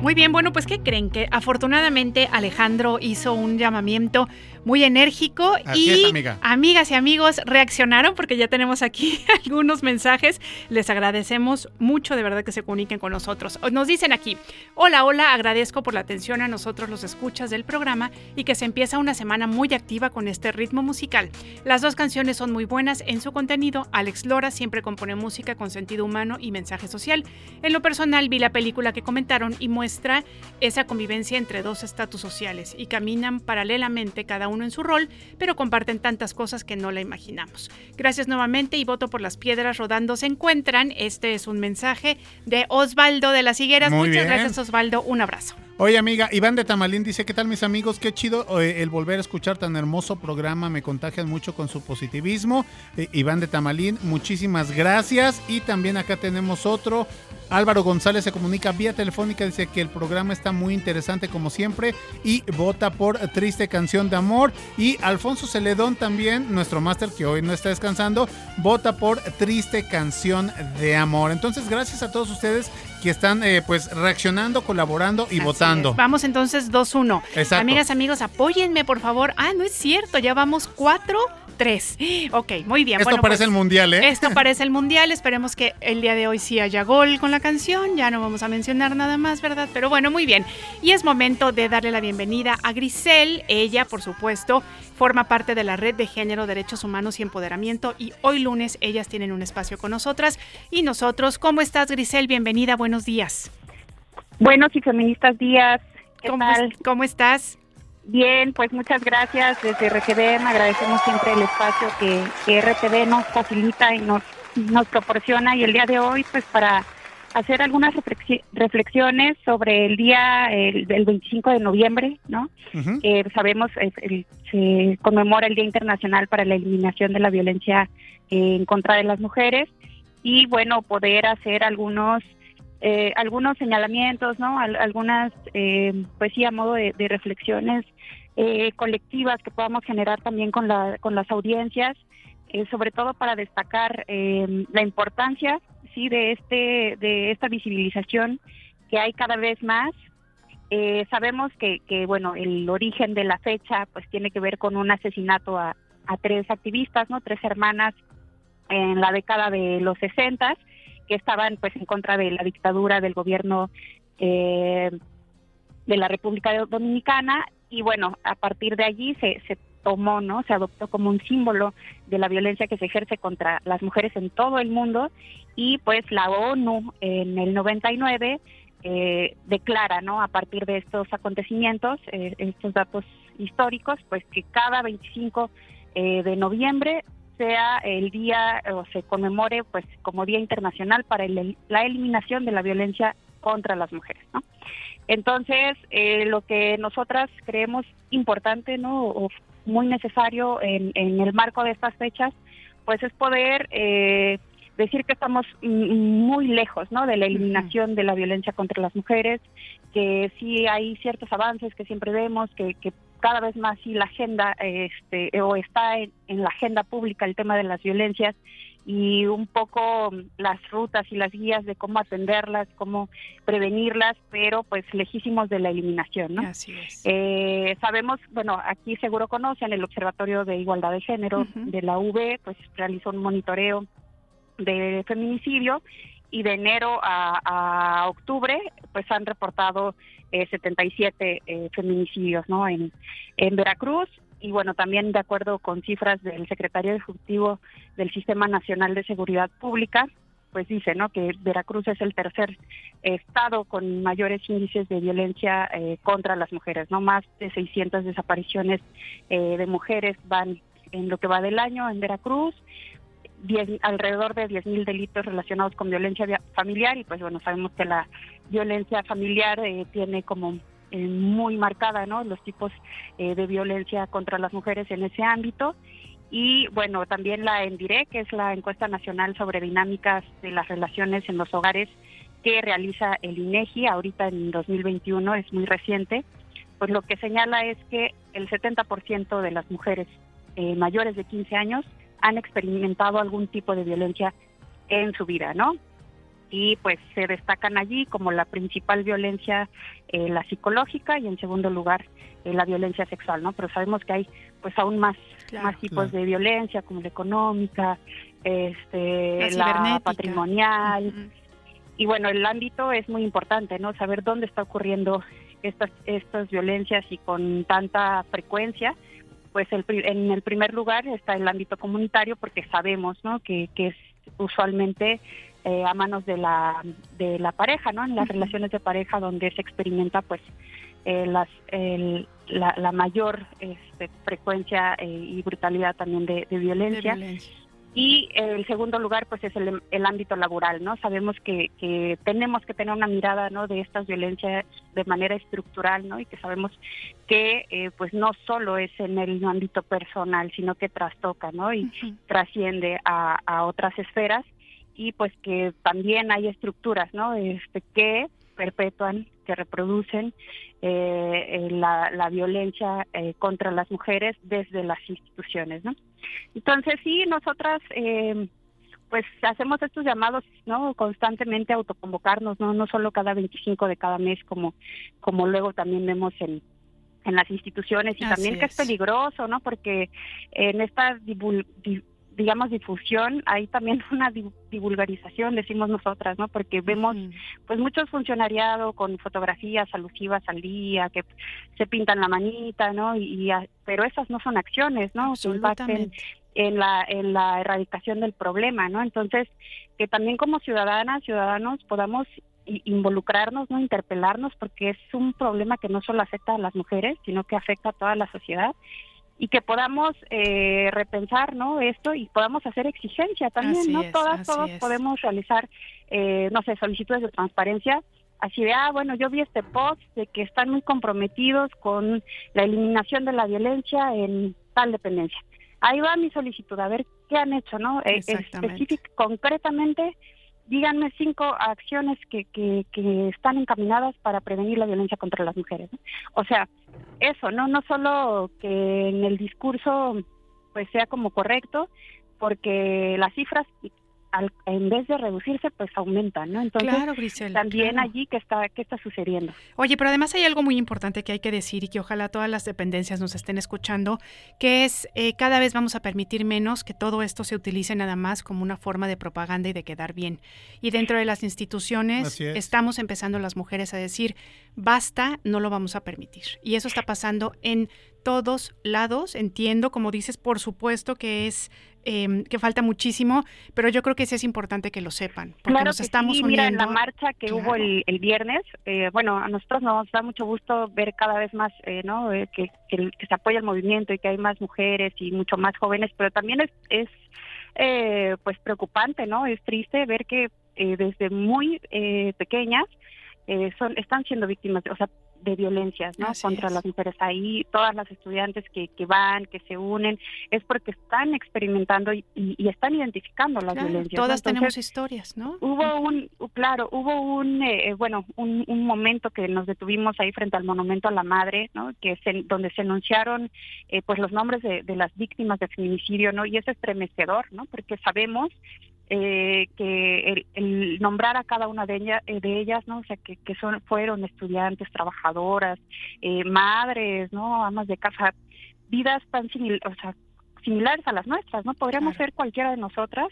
G: Muy bien, bueno, pues ¿qué creen? Que afortunadamente Alejandro hizo un llamamiento muy enérgico
B: Así
G: y
B: es, amiga.
G: amigas y amigos reaccionaron porque ya tenemos aquí algunos mensajes. Les agradecemos mucho de verdad que se comuniquen con nosotros. Nos dicen aquí, hola, hola, agradezco por la atención a nosotros los escuchas del programa y que se empieza una semana muy activa con este ritmo musical. Las dos canciones son muy buenas en su contenido. Alex Lora siempre compone música con sentido humano y mensaje social. En lo personal vi la película que comentaron y muestra esa convivencia entre dos estatus sociales y caminan paralelamente cada uno en su rol, pero comparten tantas cosas que no la imaginamos. Gracias nuevamente y voto por las piedras rodando se encuentran. Este es un mensaje de Osvaldo de las Higueras.
B: Muy
G: Muchas
B: bien.
G: gracias Osvaldo, un abrazo.
B: Oye, amiga, Iván de Tamalín dice, ¿qué tal mis amigos? Qué chido eh, el volver a escuchar tan hermoso programa, me contagian mucho con su positivismo. Eh, Iván de Tamalín, muchísimas gracias. Y también acá tenemos otro. Álvaro González se comunica vía telefónica, dice que el programa está muy interesante como siempre y vota por Triste Canción de Amor. Y Alfonso Celedón también, nuestro máster que hoy no está descansando, vota por Triste Canción de Amor. Entonces, gracias a todos ustedes que están eh, pues reaccionando, colaborando y
G: Así
B: votando.
G: es. Vamos entonces 2-1.
B: Exacto.
G: Amigas, amigos, apóyenme por favor. Ah, no es cierto, ya vamos 4. 3. Ok, muy bien.
B: Esto
G: Bueno,
B: parece
G: pues,
B: el mundial, ¿eh?
G: Esto parece el mundial. Esperemos que el día de hoy sí haya gol con la canción. Ya no vamos a mencionar nada más, ¿verdad? Pero bueno, muy bien. Y es momento de darle la bienvenida a Grisel. Ella, por supuesto, forma parte de la Red de Género, Derechos Humanos y Empoderamiento. Y hoy lunes ellas tienen un espacio con nosotras. Y nosotros, ¿cómo estás, Grisel? Bienvenida, buenos días.
N: Buenos y feministas días. ¿Qué
G: ¿Cómo,
N: tal?
G: ¿Cómo estás?
N: Bien, pues muchas gracias. Desde RTVM agradecemos siempre el espacio que, que RTV nos facilita y nos, nos proporciona. Y el día de hoy, pues para hacer algunas reflexi- reflexiones sobre el día el, del 25 de noviembre, ¿no? que sabemos el- se conmemora el Día Internacional para la Eliminación de la Violencia eh, en contra de las mujeres y bueno poder hacer algunos eh, algunos señalamientos, ¿no? Al- algunas eh, pues sí a modo de, de reflexiones eh, colectivas que podamos generar también con la con las audiencias, eh, sobre todo para destacar eh, la importancia de este de esta visibilización que hay cada vez más eh, sabemos que, que, bueno, el origen de la fecha pues tiene que ver con un asesinato a, a tres activistas, ¿no? Tres hermanas en la década de los 60 que estaban pues en contra de la dictadura del gobierno eh, de la República Dominicana y bueno, a partir de allí se, se tomó, ¿no? Se adoptó como un símbolo de la violencia que se ejerce contra las mujeres en todo el mundo y pues la ONU en el 99 eh, declara, ¿no? A partir de estos acontecimientos, eh, estos datos históricos, pues que cada 25 eh, de noviembre sea el día o se conmemore, pues como Día Internacional para el- la eliminación de la violencia contra las mujeres, ¿no? Entonces, eh, lo que nosotras creemos importante, ¿no? O muy necesario en, en el marco de estas fechas, pues es poder eh, decir que estamos muy lejos, ¿no? De la eliminación de la violencia contra las mujeres, que sí hay ciertos avances que siempre vemos, que, que cada vez más sí la agenda, este, o está en, en la agenda pública el tema de las violencias, y un poco las rutas y las guías de cómo atenderlas, cómo prevenirlas, pero pues lejísimos de la eliminación, ¿no?
G: Así es.
N: Eh, sabemos, bueno, aquí seguro conocen el Observatorio de Igualdad de Género de la UB, pues realizó un monitoreo de feminicidio y de enero a, a octubre pues han reportado eh, 77 eh, feminicidios no en, en Veracruz y bueno también de acuerdo con cifras del secretario ejecutivo del Sistema Nacional de Seguridad Pública pues dice no que Veracruz es el tercer estado con mayores índices de violencia eh, contra las mujeres no más de 600 desapariciones eh, de mujeres van en lo que va del año en Veracruz. 10, alrededor de 10.000 delitos relacionados con violencia familiar y pues bueno, sabemos que la violencia familiar eh, tiene como muy marcada, ¿no? Los tipos eh, de violencia contra las mujeres en ese ámbito. Y bueno, también la ENDIRE, que es la encuesta nacional sobre dinámicas de las relaciones en los hogares que realiza el INEGI ahorita en 2021, es muy reciente, pues lo que señala es que el 70% de las mujeres eh, mayores de 15 años han experimentado algún tipo de violencia en su vida, ¿no? Y pues se destacan allí como la principal violencia, eh, la psicológica y en segundo lugar eh, la violencia sexual, ¿no? Pero sabemos que hay pues aún más,
G: Claro.
N: más tipos de violencia como la económica, este,
G: La
N: patrimonial, y bueno, el ámbito es muy importante, ¿no? Saber dónde está ocurriendo estas, estas violencias y con tanta frecuencia. Pues el, pri- en el primer lugar está el ámbito comunitario porque sabemos, ¿no? Que, que es usualmente eh, a manos de la, de la pareja, ¿no? En las relaciones de pareja donde se experimenta, pues, eh, las, el- la, la mayor este, frecuencia eh, y brutalidad también de, de violencia.
G: De violencia.
N: Y el segundo lugar, pues, es el, el ámbito laboral, ¿no? Sabemos que, que tenemos que tener una mirada, ¿no? De estas violencias de manera estructural, ¿no? Y que sabemos que, eh, pues, no solo es en el ámbito personal, sino que trastoca, ¿no? Y trasciende a, a otras esferas y, pues, que también hay estructuras, ¿no? Este, que perpetúan, que reproducen eh, eh, la, la violencia eh, contra las mujeres desde las instituciones, ¿no? Entonces sí, nosotras eh, pues hacemos estos llamados, ¿no? Constantemente a autoconvocarnos, ¿no? No solo cada 25 de cada mes como como luego también vemos en en las instituciones y
G: Así
N: también que es
G: es.
N: peligroso, ¿no? Porque en esta divul- di- digamos difusión hay también una di- divulgarización decimos nosotras no porque vemos pues muchos funcionariado con fotografías alusivas al día que se pintan la manita no y, y a- pero esas no son acciones no que impacten en la en la erradicación del problema no entonces que también como ciudadanas ciudadanos podamos involucrarnos no interpelarnos porque es un problema que no solo afecta a las mujeres sino que afecta a toda la sociedad y que podamos eh, repensar no esto y podamos hacer exigencia también
G: Así
N: no
G: es,
N: todas todos
G: es.
N: podemos realizar eh, no sé solicitudes de transparencia así de ah bueno yo vi este post de que están muy comprometidos con la eliminación de la violencia en tal dependencia ahí va mi solicitud a ver qué han hecho no
G: Exactamente.
N: específic- concretamente díganme cinco acciones que, que, que están encaminadas para prevenir la violencia contra las mujeres. O sea, eso, no no solo que en el discurso pues sea como correcto, porque las cifras al- en vez de reducirse pues aumentan, ¿no? Entonces
G: Claro, Grisela,
N: también
G: claro.
N: allí que está qué está sucediendo.
G: Oye, pero además hay algo muy importante que hay que decir y que ojalá todas las dependencias nos estén escuchando, que es eh, cada vez vamos a permitir menos que todo esto se utilice nada más como una forma de propaganda y de quedar bien. Y dentro de las instituciones
B: es.
G: estamos empezando las mujeres a decir, basta, no lo vamos a permitir. Y eso está pasando en todos lados. Entiendo, como dices, por supuesto que es eh, que falta muchísimo, pero yo creo que sí es importante que lo sepan, porque
N: Claro
G: nos
N: que
G: estamos
N: sí,
G: uniendo.
N: mira, en la marcha que hubo el, el viernes, eh, bueno, a nosotros nos da mucho gusto ver cada vez más, eh, ¿no? Eh, que, que, que se apoya el movimiento y que hay más mujeres y mucho más jóvenes, pero también es, es eh, pues preocupante, ¿no? Es triste ver que eh, desde muy eh, pequeñas eh, son están siendo víctimas, de- o sea, de violencias ¿no?
G: Así
N: contra
G: es.
N: las mujeres. Ahí todas las estudiantes que, que van, que se unen, es porque están experimentando y, y- y están identificando las
G: Claro,
N: violencias. ¿no?
G: todas tenemos historias, ¿no?
N: Hubo un, claro, hubo un, eh, bueno, un, un momento que nos detuvimos ahí frente al monumento a la madre, ¿no? Que se, donde se enunciaron, eh, pues los nombres de, de las víctimas de feminicidio, ¿no? Y es estremecedor, ¿no? Porque sabemos eh, que el, el nombrar a cada una de, ella- eh, de ellas, ¿no? O sea, que, que son, fueron estudiantes, trabajadoras, eh, madres, ¿no? Amas de casa, vidas tan simil, o sea, similares a las nuestras, ¿no? Podríamos ser cualquiera de nosotras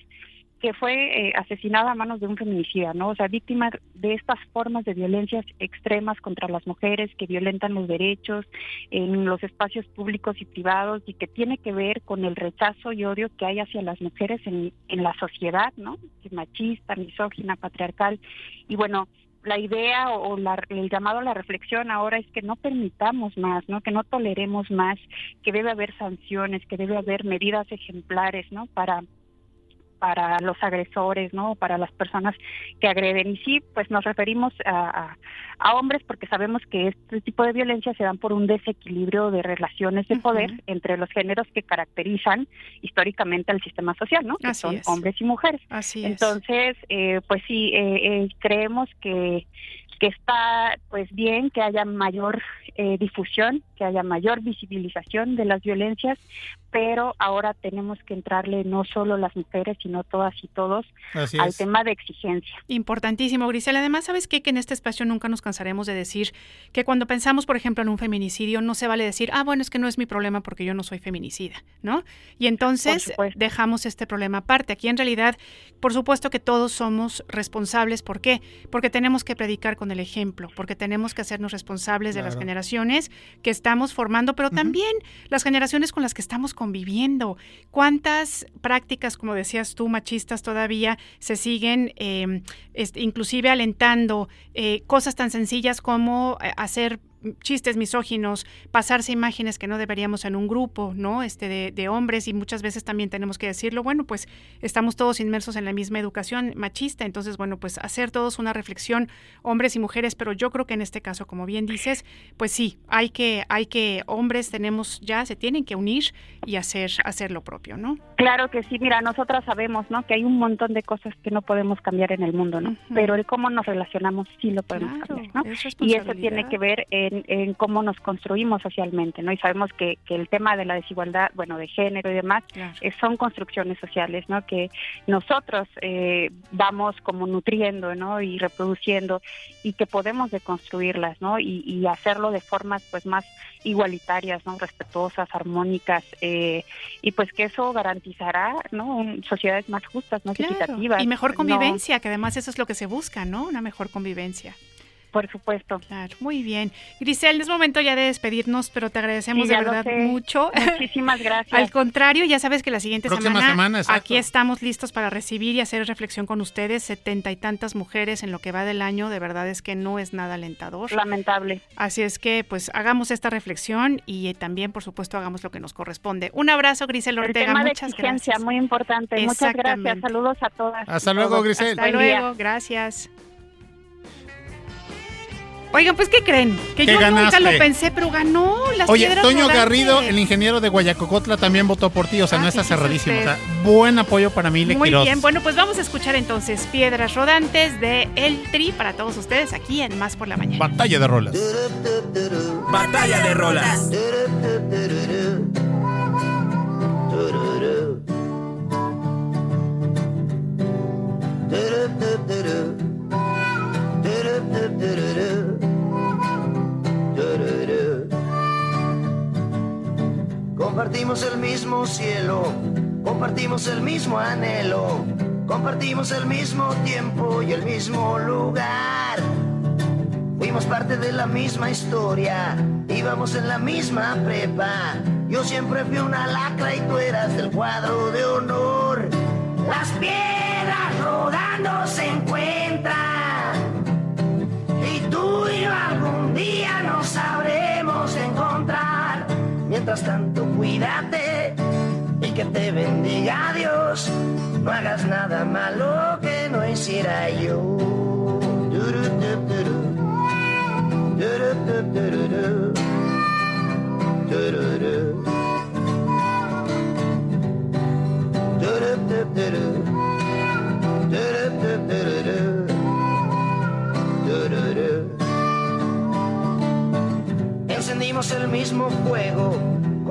N: que fue eh, asesinada a manos de un feminicida, ¿no? O sea, víctima de estas formas de violencias extremas contra las mujeres que violentan los derechos en los espacios públicos y privados y que tiene que ver con el rechazo y odio que hay hacia las mujeres en, en la sociedad, ¿no? Que machista, misógina, patriarcal. Y bueno, la idea o, o la- el llamado a la reflexión ahora es que no permitamos más, ¿no? Que no toleremos más, que debe haber sanciones, que debe haber medidas ejemplares, ¿no? Para para los agresores, ¿no? Para las personas que agreden. Y sí, pues nos referimos a, a- a hombres porque sabemos que este tipo de violencia se dan por un desequilibrio de relaciones de poder entre los géneros que caracterizan históricamente al sistema social, ¿no? Que
G: Así
N: son
G: es.
N: hombres y mujeres.
G: Así es.
N: Entonces, eh, pues sí, eh, eh, creemos que que está pues bien que haya mayor eh, difusión, que haya mayor visibilización de las violencias, pero ahora tenemos que entrarle no solo las mujeres, sino todas y todos
G: Así
N: al
G: es.
N: tema de exigencia.
G: Importantísimo, Grisel. Además, ¿sabes qué? Que en este espacio nunca nos cansaremos de decir que cuando pensamos, por ejemplo, en un feminicidio, no se vale decir, ah, bueno, es que no es mi problema porque yo no soy feminicida, ¿no? Y entonces dejamos este problema aparte. Aquí en realidad, por supuesto que todos somos responsables. ¿Por qué? Porque tenemos que predicar con el ejemplo, porque tenemos que hacernos responsables de las generaciones que estamos formando, pero también las generaciones con las que estamos conviviendo. ¿Cuántas prácticas, como decías tú, machistas todavía se siguen eh, este, inclusive alentando eh, cosas tan sencillas como eh, hacer chistes misóginos, pasarse imágenes que no deberíamos en un grupo, ¿no? Este de, de hombres y muchas veces también tenemos que decirlo, bueno, pues estamos todos inmersos en la misma educación machista, entonces, bueno, pues hacer todos una reflexión, hombres y mujeres, pero yo creo que en este caso, como bien dices, pues sí, hay que, hay que, hombres tenemos ya, se tienen que unir y hacer, hacer lo propio, ¿no?
N: Claro que sí, mira, nosotras sabemos, ¿no? Que hay un montón de cosas que no podemos cambiar en el mundo, ¿no? Pero el cómo nos relacionamos sí lo podemos
G: Claro,
N: cambiar, ¿no?
G: es
N: Y eso tiene que ver en, en cómo nos construimos socialmente, ¿no? Y sabemos que, que el tema de la desigualdad, bueno, de género y demás, eh, son construcciones sociales, ¿no? Que nosotros eh, vamos como nutriendo, ¿no? Y reproduciendo y que podemos deconstruirlas, ¿no? Y, y hacerlo de formas, pues, más igualitarias, ¿no? Respetuosas, armónicas, eh, y pues que eso garantizará, ¿no? Un- sociedades más justas, más
G: Claro,
N: equitativas.
G: Y mejor
N: No-
G: convivencia, que además eso es lo que se busca, ¿no? Una mejor convivencia.
N: Por supuesto.
G: Claro, muy bien. Grisel, es momento ya de despedirnos, pero te agradecemos
N: Sí,
G: de verdad mucho.
N: Muchísimas gracias.
G: Al contrario, ya sabes que la siguiente
B: Próxima
G: semana,
B: semana, exacto.
G: aquí estamos listos para recibir y hacer reflexión con ustedes. Setenta y tantas mujeres en lo que va del año, de verdad es que no es nada alentador.
N: Lamentable.
G: Así es que, pues, hagamos esta reflexión y eh, también, por supuesto, hagamos lo que nos corresponde. Un abrazo, Grisel
N: El
G: Ortega.
N: tema de
G: Muchas
N: exigencia,
G: gracias.
N: muy importante. Muchas gracias. Saludos a todas.
B: Hasta luego. Grisel.
G: Hasta
N: Buen día.
G: luego, gracias. Oigan, pues, ¿qué creen? Que
B: ¿Qué
G: yo nunca
B: ganaste?
G: lo pensé, pero ganó las
B: Oye,
G: piedras
B: Toño
G: rodantes.
B: Garrido, el ingeniero de Guayacocotla, también votó por ti, o sea,
G: Ah,
B: no está cerradísimo. O sea, buen apoyo para mí,
G: Muy bien, bueno, pues vamos a escuchar entonces Piedras Rodantes de El Tri para todos ustedes aquí en Más por la Mañana.
B: Batalla de rolas.
D: Batalla de rolas.
I: Compartimos el mismo cielo, compartimos el mismo anhelo, compartimos el mismo tiempo y el mismo lugar. Fuimos parte de la misma historia, íbamos en la misma prepa. Yo siempre fui una lacra y tú eras del cuadro de honor. Las piedras rodando se encuentran y tú y yo algún día nos sabremos encontrar. Mientras tanto, cuídate y que te bendiga Dios. No hagas nada malo que no hiciera yo. Encendimos el mismo fuego,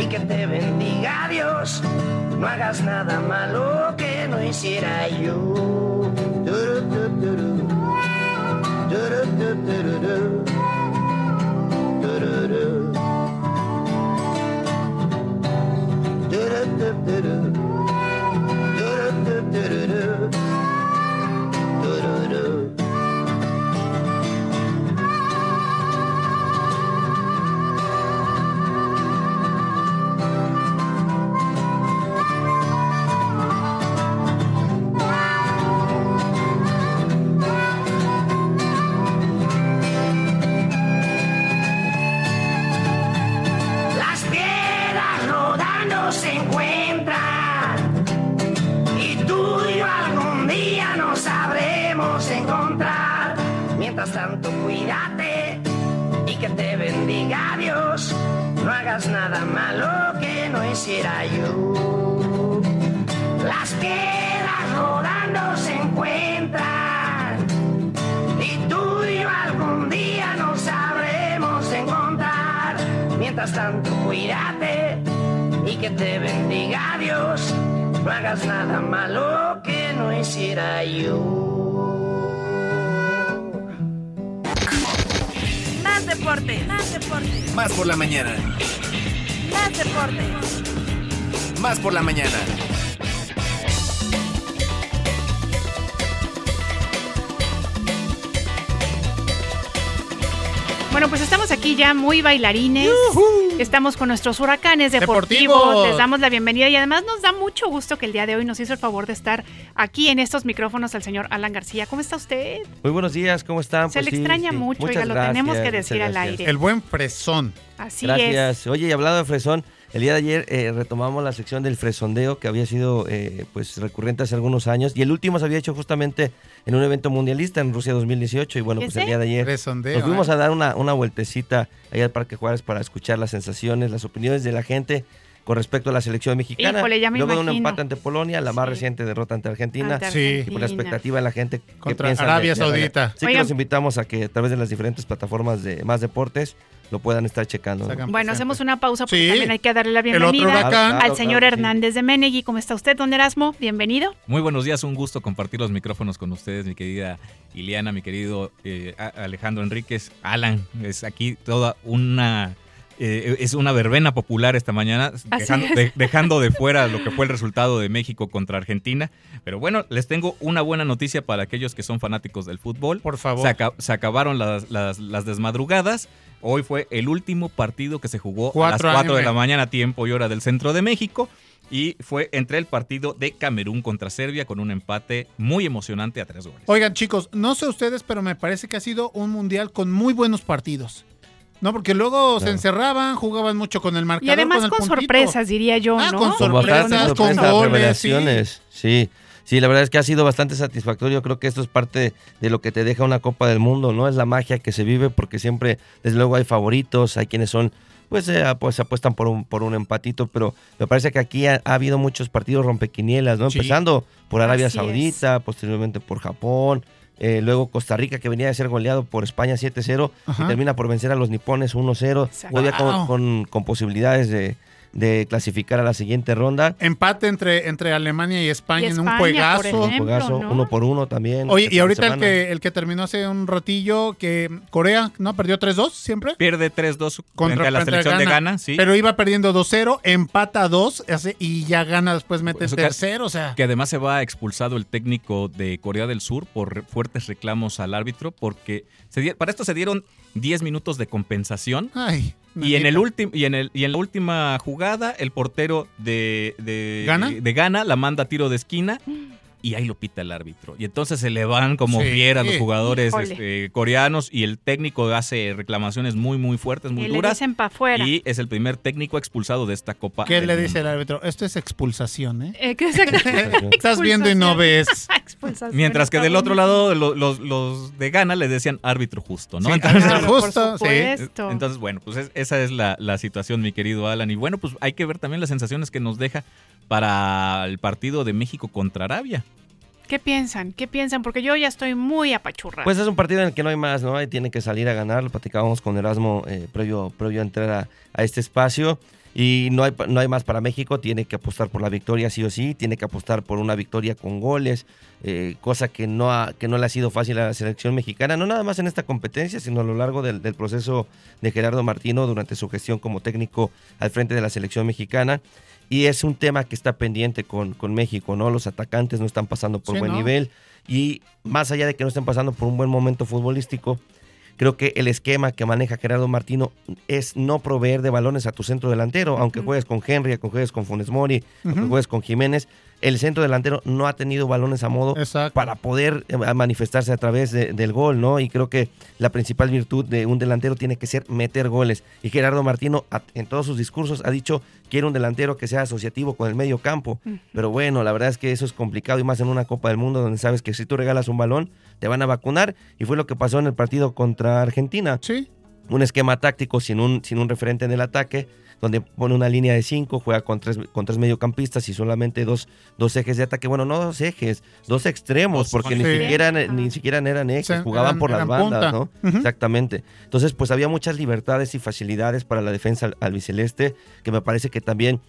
I: y que te bendiga Dios. No hagas nada malo que no hiciera yo.
F: Deporte, más deporte,
D: Más por la mañana.
F: más deporte.
D: Más por la mañana.
G: Bueno, pues estamos aquí ya muy bailarines. Estamos con nuestros huracanes deportivos.
B: Deportivos.
G: Les damos la bienvenida y además nos da mucho gusto que el día de hoy nos hizo el favor de estar aquí en estos micrófonos al señor Alan García. ¿Cómo está usted?
O: Muy buenos días, ¿cómo están?
G: Se
O: Pues
G: le
O: sí,
G: extraña
O: sí.
G: mucho,
O: Muchas
G: oiga, lo tenemos que decir al aire.
B: El buen fresón.
G: Así
O: Gracias. Oye, y hablado de fresón, el día de ayer eh, retomamos la sección del fresondeo que había sido eh, pues recurrente hace algunos años y el último se había hecho justamente en un evento mundialista en Rusia 2018 y bueno, pues el día de ayer
B: Fresondeo,
O: nos fuimos
B: ¿eh?
O: a dar una, una vueltecita allá al Parque Juárez para escuchar las sensaciones, las opiniones de la gente con respecto a la selección mexicana.
G: Híjole, ya me
O: Luego de un empate ante Polonia, la más reciente derrota ante Argentina.
G: Ante
B: Sí.
O: Y por la
G: Argentina.
O: expectativa de la gente que
B: Contra
O: de-
B: Arabia
O: de-
B: Saudita.
O: Sí que los invitamos a que a través de las diferentes plataformas de Más Deportes lo puedan estar checando.
G: Bueno, hacemos una pausa porque
B: Sí.
G: también hay que darle la bienvenida al
O: claro,
G: señor
O: claro, sí.
G: Hernández de Menegui. ¿Cómo está usted, don Erasmo? Bienvenido.
P: Muy buenos días, un gusto compartir los micrófonos con ustedes, mi querida Iliana, mi querido eh, Alejandro Enríquez, Alan. Es aquí toda una eh, es una verbena popular esta mañana, dejando
G: es.
P: de, dejando de fuera lo que fue el resultado de México contra Argentina. Pero bueno, les tengo una buena noticia para aquellos que son fanáticos del fútbol.
B: Por favor.
P: Se, aca- se acabaron las, las- las desmadrugadas. Hoy fue el último partido que se jugó a las
B: 4
P: 4 de la mañana, tiempo y hora del centro de México. Y fue entre el partido de Camerún contra Serbia con un empate muy emocionante a tres goles.
B: Oigan, chicos, no sé ustedes, pero me parece que ha sido un mundial con muy buenos partidos. No, porque luego se encerraban, jugaban mucho con el marcador.
G: Y además
B: con, el
G: con
B: puntito.
G: sorpresas, diría yo,
B: Ah,
G: ¿no?
B: con
O: Con
B: sorpresas, con
O: sorpresas,
B: goles,
O: revelaciones. Sí. Sí, la verdad es que ha sido bastante satisfactorio. Creo que esto es parte de lo que te deja una Copa del Mundo, ¿no? Es la magia que se vive porque siempre, desde luego, hay favoritos, hay quienes son, pues, eh, pues apuestan por un, por un empatito, pero me parece que aquí ha, ha habido muchos partidos rompequinielas, ¿no?
B: Sí.
O: Empezando por Arabia
G: Así es.
O: Saudita, posteriormente por Japón. eh, luego Costa Rica, que venía de ser goleado por España 7-0 y termina por vencer a los nipones 1-0.
G: Exacto.
O: Todavía con,
B: Wow.
O: con- con posibilidades de, de clasificar a la siguiente ronda.
B: Empate entre, entre Alemania y España,
G: Y
B: en un
G: España,
B: juegazo.
G: por ejemplo,
O: Un juegazo,
G: ¿no?
O: uno por uno también.
B: Oye, y ahorita el que, el que terminó hace un ratillo, que Corea, ¿no? Perdió 3-2 siempre.
P: Pierde 3-2
B: Contra,
P: la selección de Ghana, sí.
B: Pero iba perdiendo 2-0, empata 2 hace- y ya gana después mete
P: que-
B: tercero, o sea.
P: Que además se va expulsado el técnico de Corea del Sur por fuertes reclamos al árbitro porque se para esto se dieron 10 minutos de compensación.
B: Ay,
P: Y en el último y en el y en la última jugada el portero de de
B: ¿Ghana?
P: de Ghana la manda a tiro de esquina y ahí lo pita el árbitro. Y entonces se le van como
B: Sí.
P: fieras los jugadores este, coreanos y el técnico hace reclamaciones muy muy fuertes, muy
G: Y le
P: duras.
G: dicen pa' afuera.
P: Y es el primer técnico expulsado de esta Copa.
B: ¿Qué le
P: Mundo.
B: dice el árbitro? Esto es expulsación, ¿eh?
G: Eh, que exacto.
B: Estás viendo y no ves.
G: Expulsación,
P: Mientras que del otro lado lo- los, los de Ghana le decían árbitro justo, ¿no?
B: Sí,
P: Entonces,
G: Claro,
B: justo,
G: por
B: sí.
P: entonces, bueno, pues es- esa es la, la situación, mi querido Alan. Y bueno, pues hay que ver también las sensaciones que nos deja para el partido de México contra Arabia.
G: ¿Qué piensan? ¿Qué piensan? Porque yo ya estoy muy apachurrada.
O: Pues es un partido en el que no hay más, ¿no? Ahí tiene que salir a ganar. Lo platicábamos con Erasmo eh, previo, previo a entrar a, a este espacio. Y no hay, no hay más para México. Tiene que apostar por la victoria sí o sí. Tiene que apostar por una victoria con goles. eh, cosa que no, ha- que no le ha sido fácil a la selección mexicana. No nada más en esta competencia, sino a lo largo del, del proceso de Gerardo Martino durante su gestión como técnico al frente de la selección mexicana. Y es un tema que está pendiente con, con México, ¿no? Los atacantes no están pasando por
B: Sí,
O: buen
B: ¿no?
O: nivel. Y más allá de que no estén pasando por un buen momento futbolístico, creo que el esquema que maneja Gerardo Martino es no proveer de balones a tu centro delantero, aunque juegues con Henry, aunque juegues con Funes Mori, aunque juegues con Jiménez, el centro delantero no ha tenido balones a modo
B: Exacto.
O: para poder eh, manifestarse a través de- del gol, ¿no? Y creo que la principal virtud de un delantero tiene que ser meter goles. Y Gerardo Martino en todos sus discursos ha dicho quiere un delantero que sea asociativo con el medio campo. Pero bueno, la verdad es que eso es complicado y más en una Copa del Mundo donde sabes que si tú regalas un balón te van a vacunar y fue lo que pasó en el partido contra Argentina.
B: Sí.
O: Un esquema táctico sin un, sin un referente en el ataque, donde pone una línea de cinco, juega con tres, con tres mediocampistas y solamente dos, dos ejes de ataque. Bueno, no dos ejes, dos extremos,
P: Dos
O: porque ni siquiera, ni siquiera eran ejes,
B: Sí,
O: jugaban
B: eran-
O: por las bandas,
B: punta.
O: ¿no? Exactamente. Entonces, pues había muchas libertades y facilidades para la defensa al- albiceleste, que me parece que también,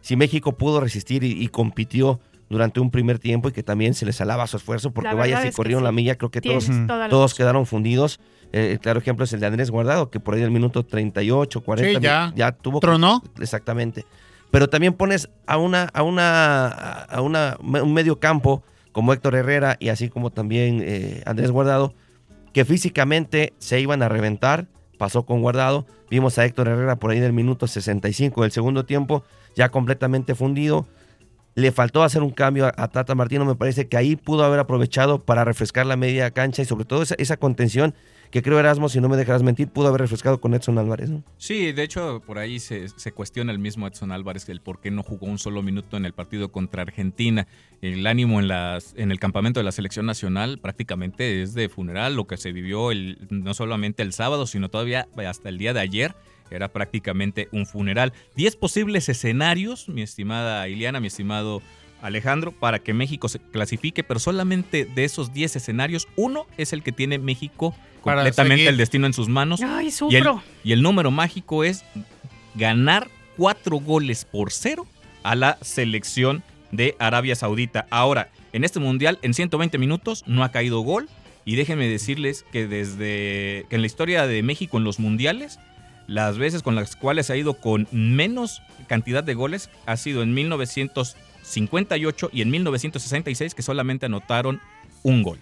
O: si México pudo resistir y, y compitió durante un primer tiempo y que también se les alaba su esfuerzo, porque vaya si corrieron
G: sí.
O: la milla, creo que todos,
G: Tienes
O: todos quedaron fundidos. Eh, el claro ejemplo es el de Andrés Guardado, que por ahí del minuto 38, 40
B: Sí, ya.
O: ya tuvo
B: Tronó.
O: Exactamente. Pero también pones a una, a una, a una, un medio campo como Héctor Herrera y así como también eh, Andrés Guardado, que físicamente se iban a reventar. Pasó con Guardado. Vimos a Héctor Herrera por ahí del minuto 65 del segundo tiempo, ya completamente fundido. Le faltó hacer un cambio a, a Tata Martino. Me parece que ahí pudo haber aprovechado para refrescar la media cancha y sobre todo esa, contención que creo Erasmo, si no me dejarás mentir, pudo haber refrescado con Edson Álvarez. ¿no?
P: Sí, de hecho, por ahí se, se cuestiona el mismo Edson Álvarez el por qué no jugó un solo minuto en el partido contra Argentina. El ánimo en, las, en el campamento de la selección nacional prácticamente es de funeral, lo que se vivió el, no solamente el sábado, sino todavía hasta el día de ayer. Era prácticamente un funeral. Diez posibles escenarios, mi estimada Iliana, mi estimado Alejandro, para que México se clasifique, pero solamente de esos 10 escenarios, uno es el que tiene México completamente el destino en sus manos.
G: Ay,
P: Y el,
G: sufro.
P: y el número mágico es ganar cuatro goles por cero a la selección de Arabia Saudita. Ahora, en este mundial, en 120 minutos, no ha caído gol. Y déjenme decirles que desde que en la historia de México en los mundiales, las veces con las cuales ha ido con menos cantidad de goles ha sido en 1958 y en 1966, que solamente anotaron un gol.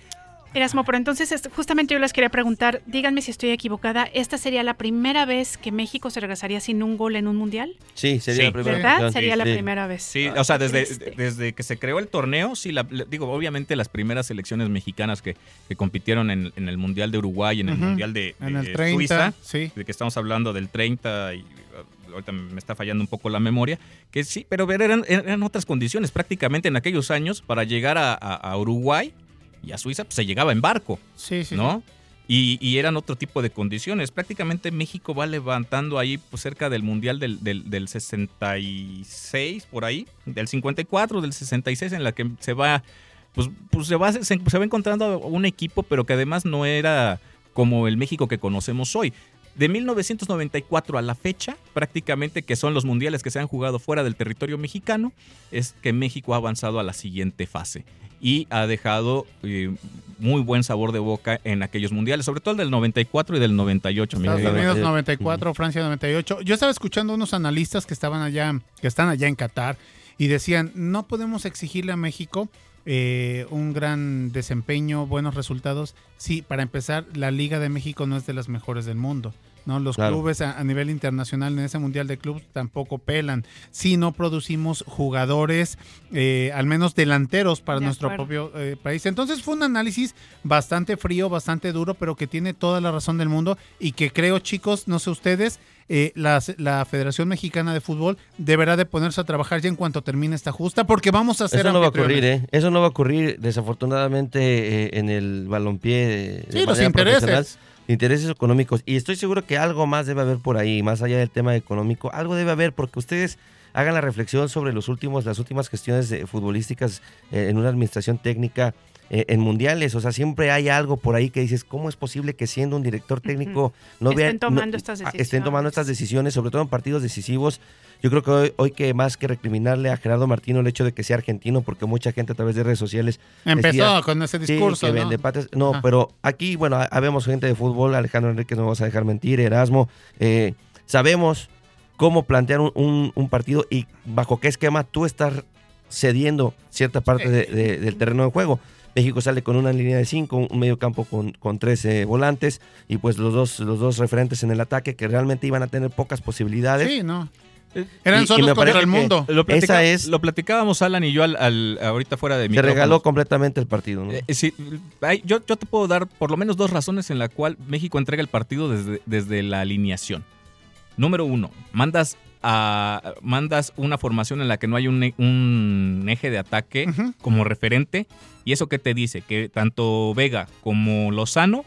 G: Erasmo, pero entonces est- justamente yo les quería preguntar, díganme si estoy equivocada, ¿esta sería la primera vez que México se regresaría sin un gol en un mundial?
O: Sí, sería
P: Sí.
O: la primera
G: ¿Verdad?
O: ocasión.
G: Sería la
O: Sí.
G: primera vez.
P: Sí, o sea, desde,
G: triste.
P: desde que se creó el torneo, sí, la- la- digo, obviamente las primeras selecciones mexicanas que, que compitieron en, en el Mundial de Uruguay, en el. Mundial de,
B: En el
P: de
B: 30,
P: Suiza,
B: sí.
P: de que estamos hablando del 30 y uh, ahorita me está fallando un poco la memoria, que sí, pero eran, eran otras condiciones. Prácticamente en aquellos años, para llegar a, a- a Uruguay y a Suiza, pues se llegaba en barco.
B: Sí, sí.
P: ¿no? Y, y eran otro tipo de condiciones. Prácticamente México va levantando ahí pues, cerca del Mundial del, del, del 66, por ahí, del 54, del 66, en la que se va, pues, pues se, va, se, se va encontrando un equipo, pero que además no era como el México que conocemos hoy. De 1994 a la fecha, prácticamente que son los mundiales que se han jugado fuera del territorio mexicano, es que México ha avanzado a la siguiente fase y ha dejado eh, muy buen sabor de boca en aquellos mundiales, sobre todo el del 94 y del 98.
B: Estados Unidos 94, Francia 98. Yo estaba escuchando unos analistas que estaban allá, que están allá en Qatar y decían, no podemos exigirle a México eh, un gran desempeño, buenos resultados. Sí, para empezar, la Liga de México no es de las mejores del mundo. ¿No? Los clubes a, nivel internacional en ese Mundial de Clubes tampoco pelan. Si no producimos jugadores, eh, al menos delanteros para nuestro propio eh, país. Entonces fue un análisis bastante frío, bastante duro, pero que tiene toda la razón del mundo y que creo, chicos, no sé ustedes, eh, la, la, Federación Mexicana de Fútbol deberá de ponerse a trabajar ya en cuanto termine esta justa, porque vamos a hacer...
O: Eso no va a ocurrir, ¿eh? Eso no va a ocurrir, desafortunadamente, en el balompié. De,
B: sí, los intereses
O: intereses económicos. Y estoy seguro que algo más debe haber por ahí, más allá del tema económico. Algo debe haber porque ustedes hagan la reflexión sobre los últimos, las últimas gestiones futbolísticas eh, en una administración técnica eh, en mundiales. O sea, siempre hay algo por ahí que dices, ¿cómo es posible que siendo un director técnico no
G: estén tomando estas decisiones?
O: Estén tomando estas decisiones, sobre todo en partidos decisivos. Yo creo que hoy, hoy, que más que recriminarle a Gerardo Martino el hecho de que sea argentino, porque mucha gente a través de redes sociales
B: empezó con ese discurso.
O: ¿no? No, pero aquí, bueno, habemos gente de fútbol, Alejandro Enrique, no vamos a dejar mentir, Erasmo. Eh, sabemos cómo plantear un, un, partido y bajo qué esquema tú estás cediendo cierta parte del terreno de juego. México sale con una línea de 5, un medio campo con, con 13 volantes y pues los dos, los dos referentes en el ataque que realmente iban a tener pocas posibilidades.
B: Sí, no. Eran solo contra el mundo.
P: Lo, Esa es, lo platicábamos Alan y yo al, ahorita fuera de mi.
O: Se regaló completamente el partido. ¿no?
P: Eh, sí, yo, yo te puedo dar por lo menos dos razones en la cual México entrega el partido desde, desde la alineación. Número uno, mandas mandas una formación en la que no hay un, un eje de ataque como referente. ¿Y eso qué te dice? Que tanto Vega como Lozano,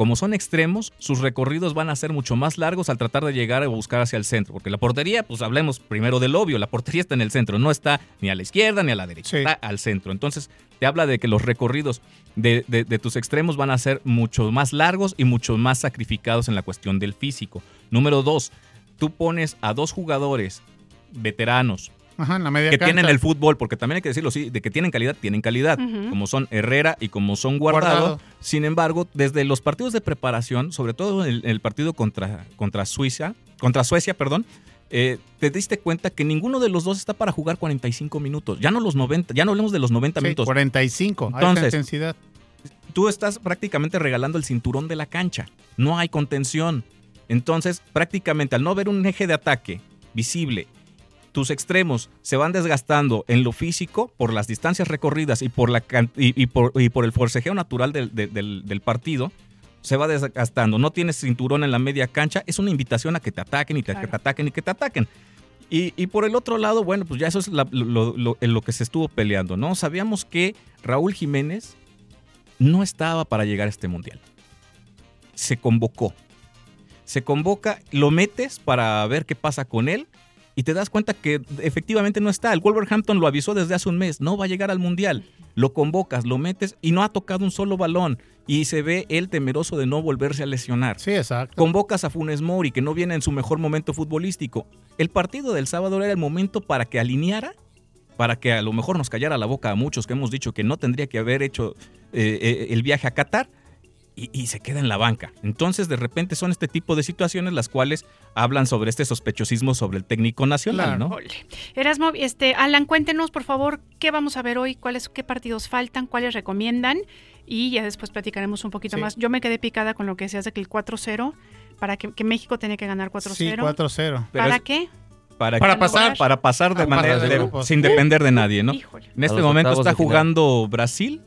P: como son extremos, sus recorridos van a ser mucho más largos al tratar de llegar a buscar hacia el centro. Porque la portería, pues hablemos primero del obvio, la portería está en el centro, no está ni a la izquierda ni a la derecha, está al centro. Entonces te habla de que los recorridos de, de tus extremos van a ser mucho más largos y mucho más sacrificados en la cuestión del físico. Número dos, tú pones a dos jugadores veteranos que tienen el fútbol, porque también hay que decirlo, sí, de que tienen calidad, tienen calidad, como son Herrera y como son Guardado. Sin embargo, desde los partidos de preparación, sobre todo en el, partido contra, contra Suiza, contra Suecia, perdón, eh, te diste cuenta que ninguno de los dos está para jugar 45 minutos. Ya no los 90, ya no hablemos de los 90 minutos.
B: 45, Entonces, intensidad.
P: Tú estás prácticamente regalando el cinturón de la cancha. No hay contención. Entonces, prácticamente al no haber un eje de ataque visible, tus extremos se van desgastando en lo físico por las distancias recorridas y por, la, y, por, el forcejeo natural del, partido, se va desgastando. No tienes cinturón en la media cancha, es una invitación a que te ataquen y te, que te ataquen y que te ataquen. Y, por el otro lado, bueno, pues ya eso es lo, en lo que se estuvo peleando, ¿no? Sabíamos que Raúl Jiménez no estaba para llegar a este mundial. Se convocó se convoca, lo metes para ver qué pasa con él y te das cuenta que efectivamente no está. El Wolverhampton lo avisó desde hace un mes, no va a llegar al Mundial. Lo convocas, lo metes y no ha tocado un solo balón. Y se ve él temeroso de no volverse a lesionar.
B: Sí, exacto.
P: Convocas a Funes Mori, que no viene en su mejor momento futbolístico. El partido del sábado era el momento para que alineara, para que a lo mejor nos callara la boca a muchos que hemos dicho que no tendría que haber hecho eh, eh, el viaje a Qatar y, se queda en la banca. Entonces, de repente son este tipo de situaciones las cuales hablan sobre este sospechosismo sobre el técnico nacional, ¿no?
G: Erasmo, este, Alan, cuéntenos, por favor, qué vamos a ver hoy, cuáles, qué partidos faltan, cuáles recomiendan, y ya después platicaremos un poquito más. Yo me quedé picada con lo que se hace que el 4-0, para que, México tiene que ganar 4-0.
B: Sí, 4-0.
G: ¿Para qué?
P: Para, pasar para pasar de ah, manera sin depender de nadie, ¿no? En este momento está jugando Brasil.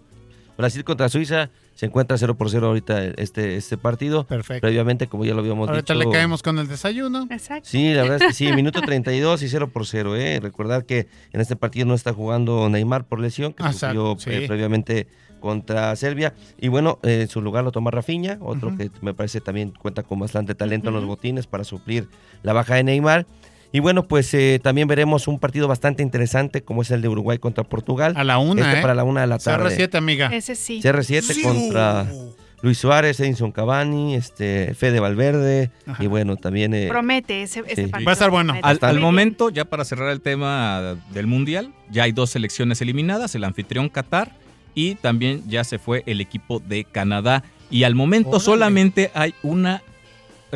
O: Brasil contra Suiza se encuentra 0 por 0 ahorita este, este partido.
B: Perfecto.
O: Previamente, como ya lo habíamos
B: ahorita
O: dicho.
B: le caemos con el desayuno.
G: Exacto.
O: Sí, la verdad es que sí, minuto 32 y 0 por 0. ¿eh? Recordar que en este partido no está jugando Neymar por lesión, que sufrió eh, previamente contra Serbia. Y bueno, eh, en su lugar lo toma Rafinha, otro que me parece también cuenta con bastante talento en los botines para suplir la baja de Neymar. Y bueno, pues eh, también veremos un partido bastante interesante como es el de Uruguay contra Portugal.
B: A la una,
O: este
B: ¿eh?
O: para la una de la tarde.
B: CR7, amiga.
G: Ese sí.
O: CR7 contra Luis Suárez, Edinson Cavani, este, Fede Valverde y bueno, también... eh,
G: Promete ese, ese
O: sí.
G: partido.
B: Va a estar bueno.
P: Al, al momento, ya para cerrar el tema del Mundial, ya hay dos selecciones eliminadas, el anfitrión Qatar y también ya se fue el equipo de Canadá. Y al momento
B: Órale.
P: solamente hay una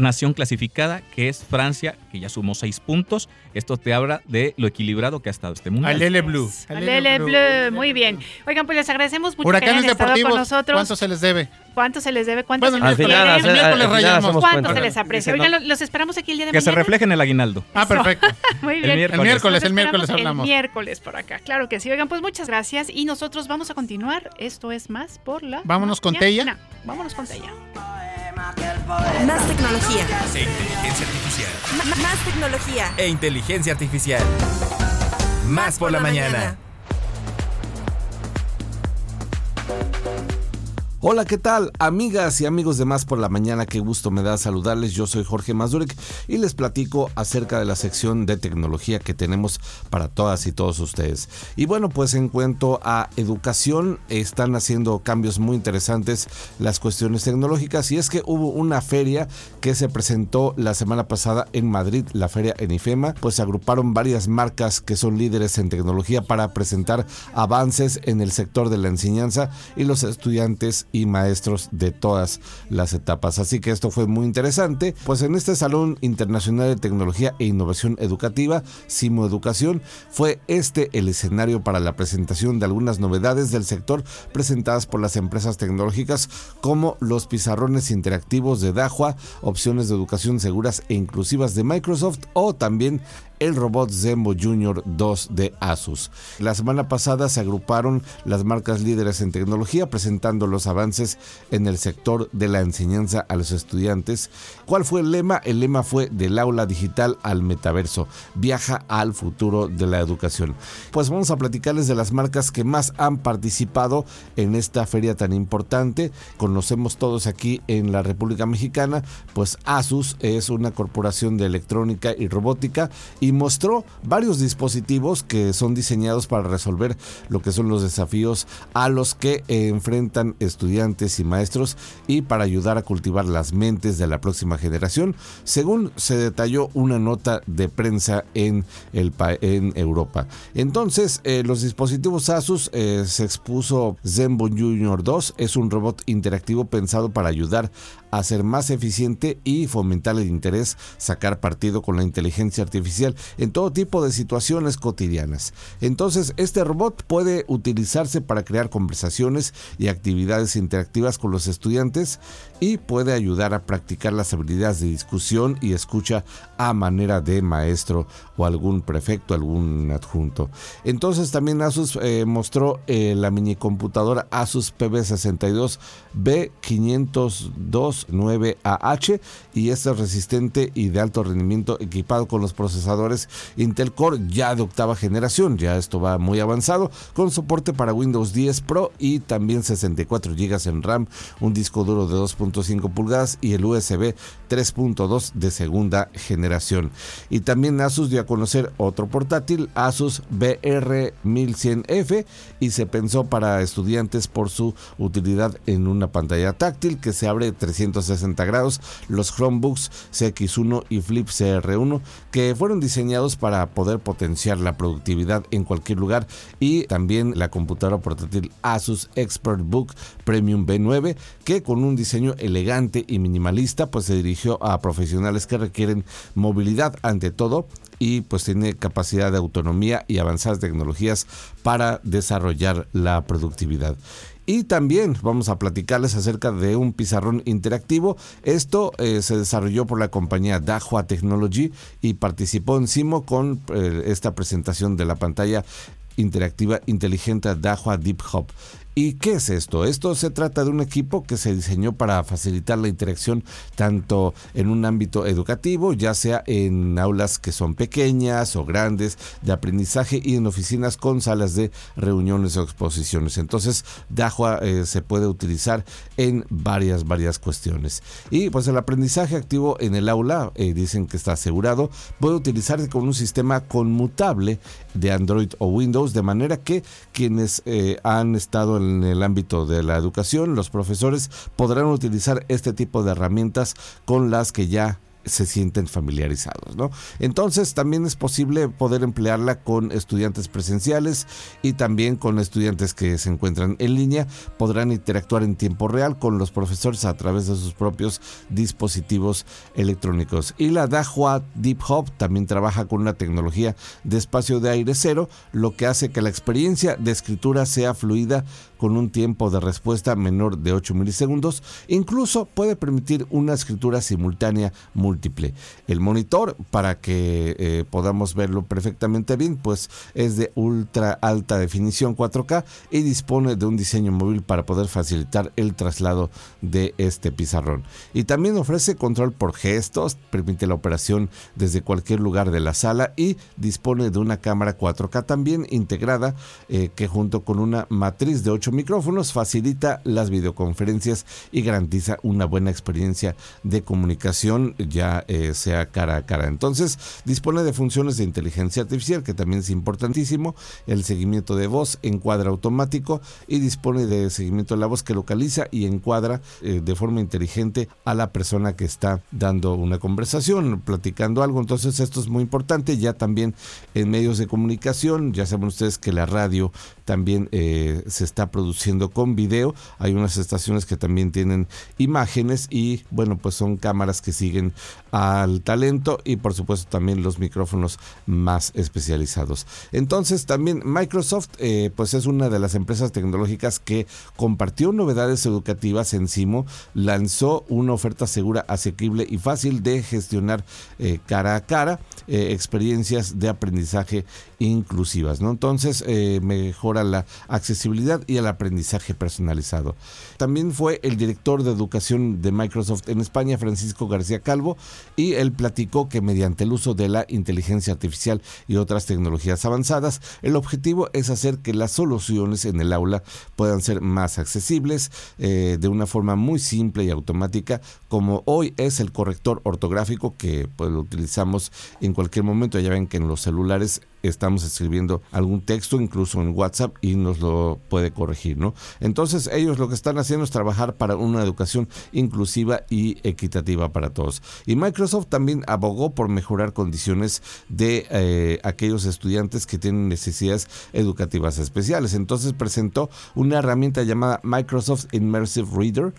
P: nación clasificada que es Francia, que ya sumó seis puntos. Esto te habla de lo equilibrado que ha estado este Mundial.
B: Alele Blue.
G: Alele Bleu, muy bien. Oigan, pues les agradecemos mucho que
B: Huracanes
G: hayan estado con nosotros.
B: ¿cuánto se les debe?
G: ¿Cuánto se les debe? ¿Cuánto
B: Bueno,
G: se les
O: hacemos
G: ¿Cuánto
O: cuenta.
G: se les aprecia? Oigan,
P: no.
G: los esperamos aquí el día de
P: Que se
G: mañana.
P: refleje en el aguinaldo.
B: Ah, perfecto.
G: Muy
P: El
G: bien.
P: miércoles.
B: El miércoles, el miércoles hablamos.
G: El miércoles por acá. Claro que sí. Oigan, pues muchas gracias. Y nosotros vamos a continuar. Esto es más por la.
B: Vámonos con
G: mañana.
B: Tella.
G: Vámonos con Tella.
F: Más tecnología.
D: E inteligencia artificial.
F: Más tecnología.
D: E inteligencia artificial. Más por la mañana.
Q: Hola, ¿qué tal? Amigas y amigos de Más por la Mañana, qué gusto me da saludarles. Yo soy Jorge Mazurek y les platico acerca de la sección de tecnología que tenemos para todas y todos ustedes. Y bueno, pues en cuanto a educación, están haciendo cambios muy interesantes las cuestiones tecnológicas y es que hubo una feria que se presentó la semana pasada en Madrid, la feria en IFEMA, pues se agruparon varias marcas que son líderes en tecnología para presentar avances en el sector de la enseñanza y los estudiantes maestros de todas las etapas. Así que esto fue muy interesante. Pues en este Salón Internacional de Tecnología e Innovación Educativa, Simo Educación, fue este el escenario para la presentación de algunas novedades del sector presentadas por las empresas tecnológicas como los pizarrones interactivos de Dahua, opciones de educación seguras e inclusivas de Microsoft o también el robot Zembo Junior 2 de Asus. La semana pasada se agruparon las marcas líderes en tecnología presentando los avances en el sector de la enseñanza a los estudiantes. ¿Cuál fue el lema? El lema fue del aula digital al metaverso. Viaja al futuro de la educación. Pues vamos a platicarles de las marcas que más han participado en esta feria tan importante. Conocemos todos aquí en la República Mexicana, pues Asus es una corporación de electrónica y robótica y mostró varios dispositivos que son diseñados para resolver lo que son los desafíos a los que eh, enfrentan estudiantes y maestros y para ayudar a cultivar las mentes de la próxima generación, según se detalló una nota de prensa en, el, en Europa. Entonces, eh, los dispositivos Asus eh, se expuso Zenbo Junior 2, es un robot interactivo pensado para ayudar a ser más eficiente y fomentar el interés, sacar partido con la inteligencia artificial en todo tipo de situaciones cotidianas. Entonces, este robot puede utilizarse para crear conversaciones y actividades interactivas con los estudiantes y puede ayudar a practicar las habilidades de discusión y escucha a manera de maestro o algún prefecto, algún adjunto. Entonces también Asus eh, mostró eh, la mini computadora Asus PB62 B502-9AH y es resistente y de alto rendimiento equipado con los procesadores Intel Core ya de octava generación, ya esto va muy avanzado, con soporte para Windows 10 Pro y también 64 GB en RAM, un disco duro de 2.5 pulgadas y el USB 3.2 de segunda generación. Y también Asus dio a conocer otro portátil, Asus BR1100F, y se pensó para estudiantes por su utilidad en una pantalla táctil que se abre 360 grados, los Chromebooks CX1 y Flip CR1 que fueron diseñados para poder potenciar la productividad en cualquier lugar y también la computadora portátil Asus ExpertBook Premium B9 que con un diseño elegante y minimalista pues se dirigió a profesionales que requieren movilidad ante todo y pues tiene capacidad de autonomía y avanzadas tecnologías para desarrollar la productividad. Y también vamos a platicarles acerca de un pizarrón interactivo. Esto eh, se desarrolló por la compañía Dahua Technology y participó en Simo con eh, esta presentación de la pantalla interactiva inteligente Dahua Deep Hub. ¿Y qué es esto? Esto se trata de un equipo que se diseñó para facilitar la interacción tanto en un ámbito educativo, ya sea en aulas que son pequeñas o grandes de aprendizaje y en oficinas con salas de reuniones o exposiciones. Entonces, Dahua eh, se puede utilizar en varias, varias cuestiones. Y pues el aprendizaje activo en el aula, eh, dicen que está asegurado, puede utilizarse con un sistema conmutable de Android o Windows, de manera que quienes eh, han estado en en el ámbito de la educación, los profesores podrán utilizar este tipo de herramientas con las que ya se sienten familiarizados, ¿no? Entonces también es posible poder emplearla con estudiantes presenciales y también con estudiantes que se encuentran en línea, podrán interactuar en tiempo real con los profesores a través de sus propios dispositivos electrónicos. Y la Dahua Deep Hub también trabaja con una tecnología de espacio de aire cero, lo que hace que la experiencia de escritura sea fluida con un tiempo de respuesta menor de 8 milisegundos, incluso puede permitir una escritura simultánea múltiple. El monitor, para que eh, podamos verlo perfectamente bien, pues es de ultra alta definición 4K y dispone de un diseño móvil para poder facilitar el traslado de este pizarrón. Y también ofrece control por gestos, permite la operación desde cualquier lugar de la sala y dispone de una cámara 4K también integrada eh, que junto con una matriz de 8 micrófonos, facilita las videoconferencias y garantiza una buena experiencia de comunicación, ya eh, sea cara a cara. Entonces, dispone de funciones de inteligencia artificial, que también es importantísimo, el seguimiento de voz, encuadra automático y dispone de seguimiento de la voz que localiza y encuadra eh, de forma inteligente a la persona que está dando una conversación, platicando algo. Entonces, esto es muy importante. Ya también en medios de comunicación, ya saben ustedes que la radio también eh, se está produciendo con video. Hay unas estaciones que también tienen imágenes y bueno, pues son cámaras que siguen al talento y por supuesto también los micrófonos más especializados. Entonces también Microsoft eh, pues es una de las empresas tecnológicas que compartió novedades educativas en Simo, lanzó una oferta segura, asequible y fácil de gestionar eh, cara a cara, experiencias de aprendizaje inclusivas, ¿no? Entonces eh, mejora la accesibilidad y el aprendizaje personalizado. También fue el director de educación de Microsoft en España, Francisco García Calvo, y él platicó que mediante el uso de la inteligencia artificial y otras tecnologías avanzadas, el objetivo es hacer que las soluciones en el aula puedan ser más accesibles eh, de una forma muy simple y automática, como hoy es el corrector ortográfico que pues, lo utilizamos en cualquier momento. Ya ven que en los celulares estamos escribiendo algún texto, incluso en WhatsApp, y nos lo puede corregir, ¿no? Entonces ellos lo que están haciendo es trabajar para una educación inclusiva y equitativa para todos. Y Microsoft también abogó por mejorar condiciones de eh, aquellos estudiantes que tienen necesidades educativas especiales. Entonces presentó una herramienta llamada Microsoft Immersive Reader,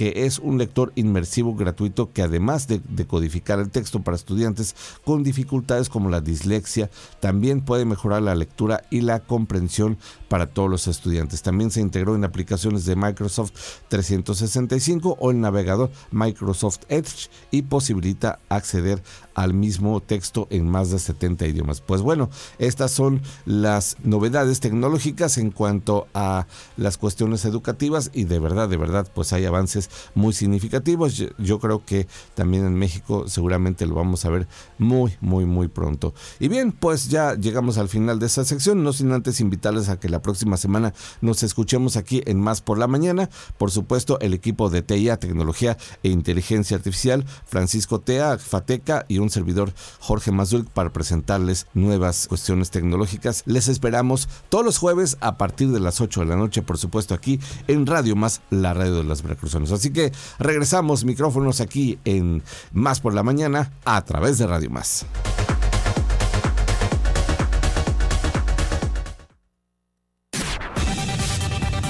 Q: que es un lector inmersivo gratuito que además de, codificar el texto para estudiantes con dificultades como la dislexia, también puede mejorar la lectura y la comprensión para todos los estudiantes. También se integró en aplicaciones de Microsoft 365 o el navegador Microsoft Edge y posibilita acceder al mismo texto en más de 70 idiomas. Pues bueno, estas son las novedades tecnológicas en cuanto a las cuestiones educativas y de verdad, de verdad, pues hay avances muy significativos. Yo, creo que también en México seguramente lo vamos a ver muy, muy, muy pronto. Y bien, pues ya llegamos al final de esta sección, no sin antes invitarles a que la próxima semana nos escuchemos aquí en Más por la Mañana. Por supuesto, el equipo de TIA, Tecnología e Inteligencia Artificial, Francisco Tea, Fateca y un servidor Jorge Mazul para presentarles nuevas cuestiones tecnológicas. Les esperamos todos los jueves a partir de las 8 de la noche, por supuesto, aquí en Radio Más, la radio de las Veracruzanos. Así que regresamos micrófonos aquí en Más por la Mañana a través de Radio Más.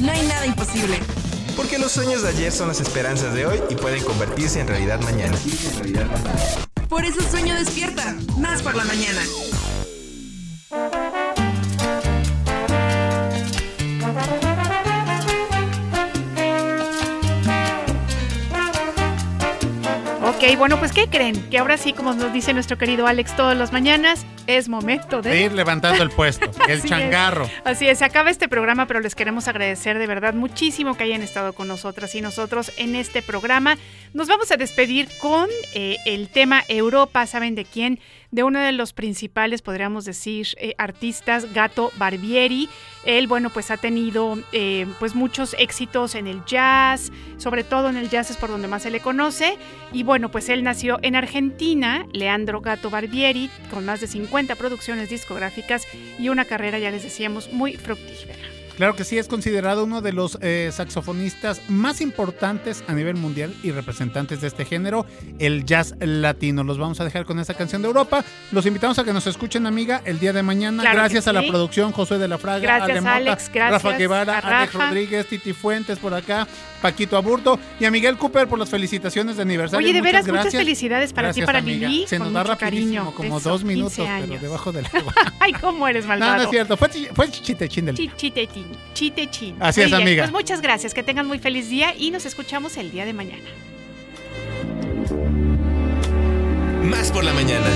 F: No hay nada imposible.
D: Porque los sueños de ayer son las esperanzas de hoy y pueden convertirse en realidad mañana.
F: Por eso sueño despierta, más por la mañana.
G: Ok, bueno, pues ¿qué creen? Que ahora sí, como nos dice nuestro querido Alex todas las mañanas, es momento de...
B: ir levantando el puesto, el changarro.
G: Así es, se acaba este programa, pero les queremos agradecer de verdad muchísimo que hayan estado con nosotras y nosotros en este programa. Nos vamos a despedir con eh, el tema Europa, ¿saben de quién? De uno de los principales, podríamos decir, eh, artistas, Gato Barbieri. Él, bueno, pues ha tenido eh, pues muchos éxitos en el jazz, sobre todo en el jazz es por donde más se le conoce. Y bueno, pues él nació en Argentina, Leandro Gato Barbieri, con más de 50 producciones discográficas y una carrera, ya les decíamos, muy fructífera.
B: Claro que sí, es considerado uno de los eh, saxofonistas más importantes a nivel mundial y representantes de este género, el jazz latino. Los vamos a dejar con esta canción de Europa. Los invitamos a que nos escuchen, amiga, el día de mañana.
G: Claro
B: gracias a la producción, Josué de la Fraga,
G: Gracias,
B: Ale Mota,
G: Alex, gracias
B: Rafa Guevara, Alex. Rodríguez, Titi Fuentes por acá, Paquito Aburto y a Miguel Cooper por las felicitaciones de aniversario.
G: Oye, de veras, muchas
B: gracias.
G: felicidades para ti y
B: Gracias,
G: para
B: amiga.
G: Lili.
B: Se nos
G: con
B: da rapidísimo,
G: cariño.
B: como dos
G: 15
B: minutos, pero debajo del agua.
G: Ay, cómo eres malvado.
B: No, no es cierto, fue, fue chichitechín del
G: Chi- Chitechín, chitechín.
B: Así
G: Muy
B: es,
G: bien,
B: amiga.
G: Pues muchas gracias, que tengan muy feliz día y nos escuchamos el día de mañana.
D: Más por la mañana.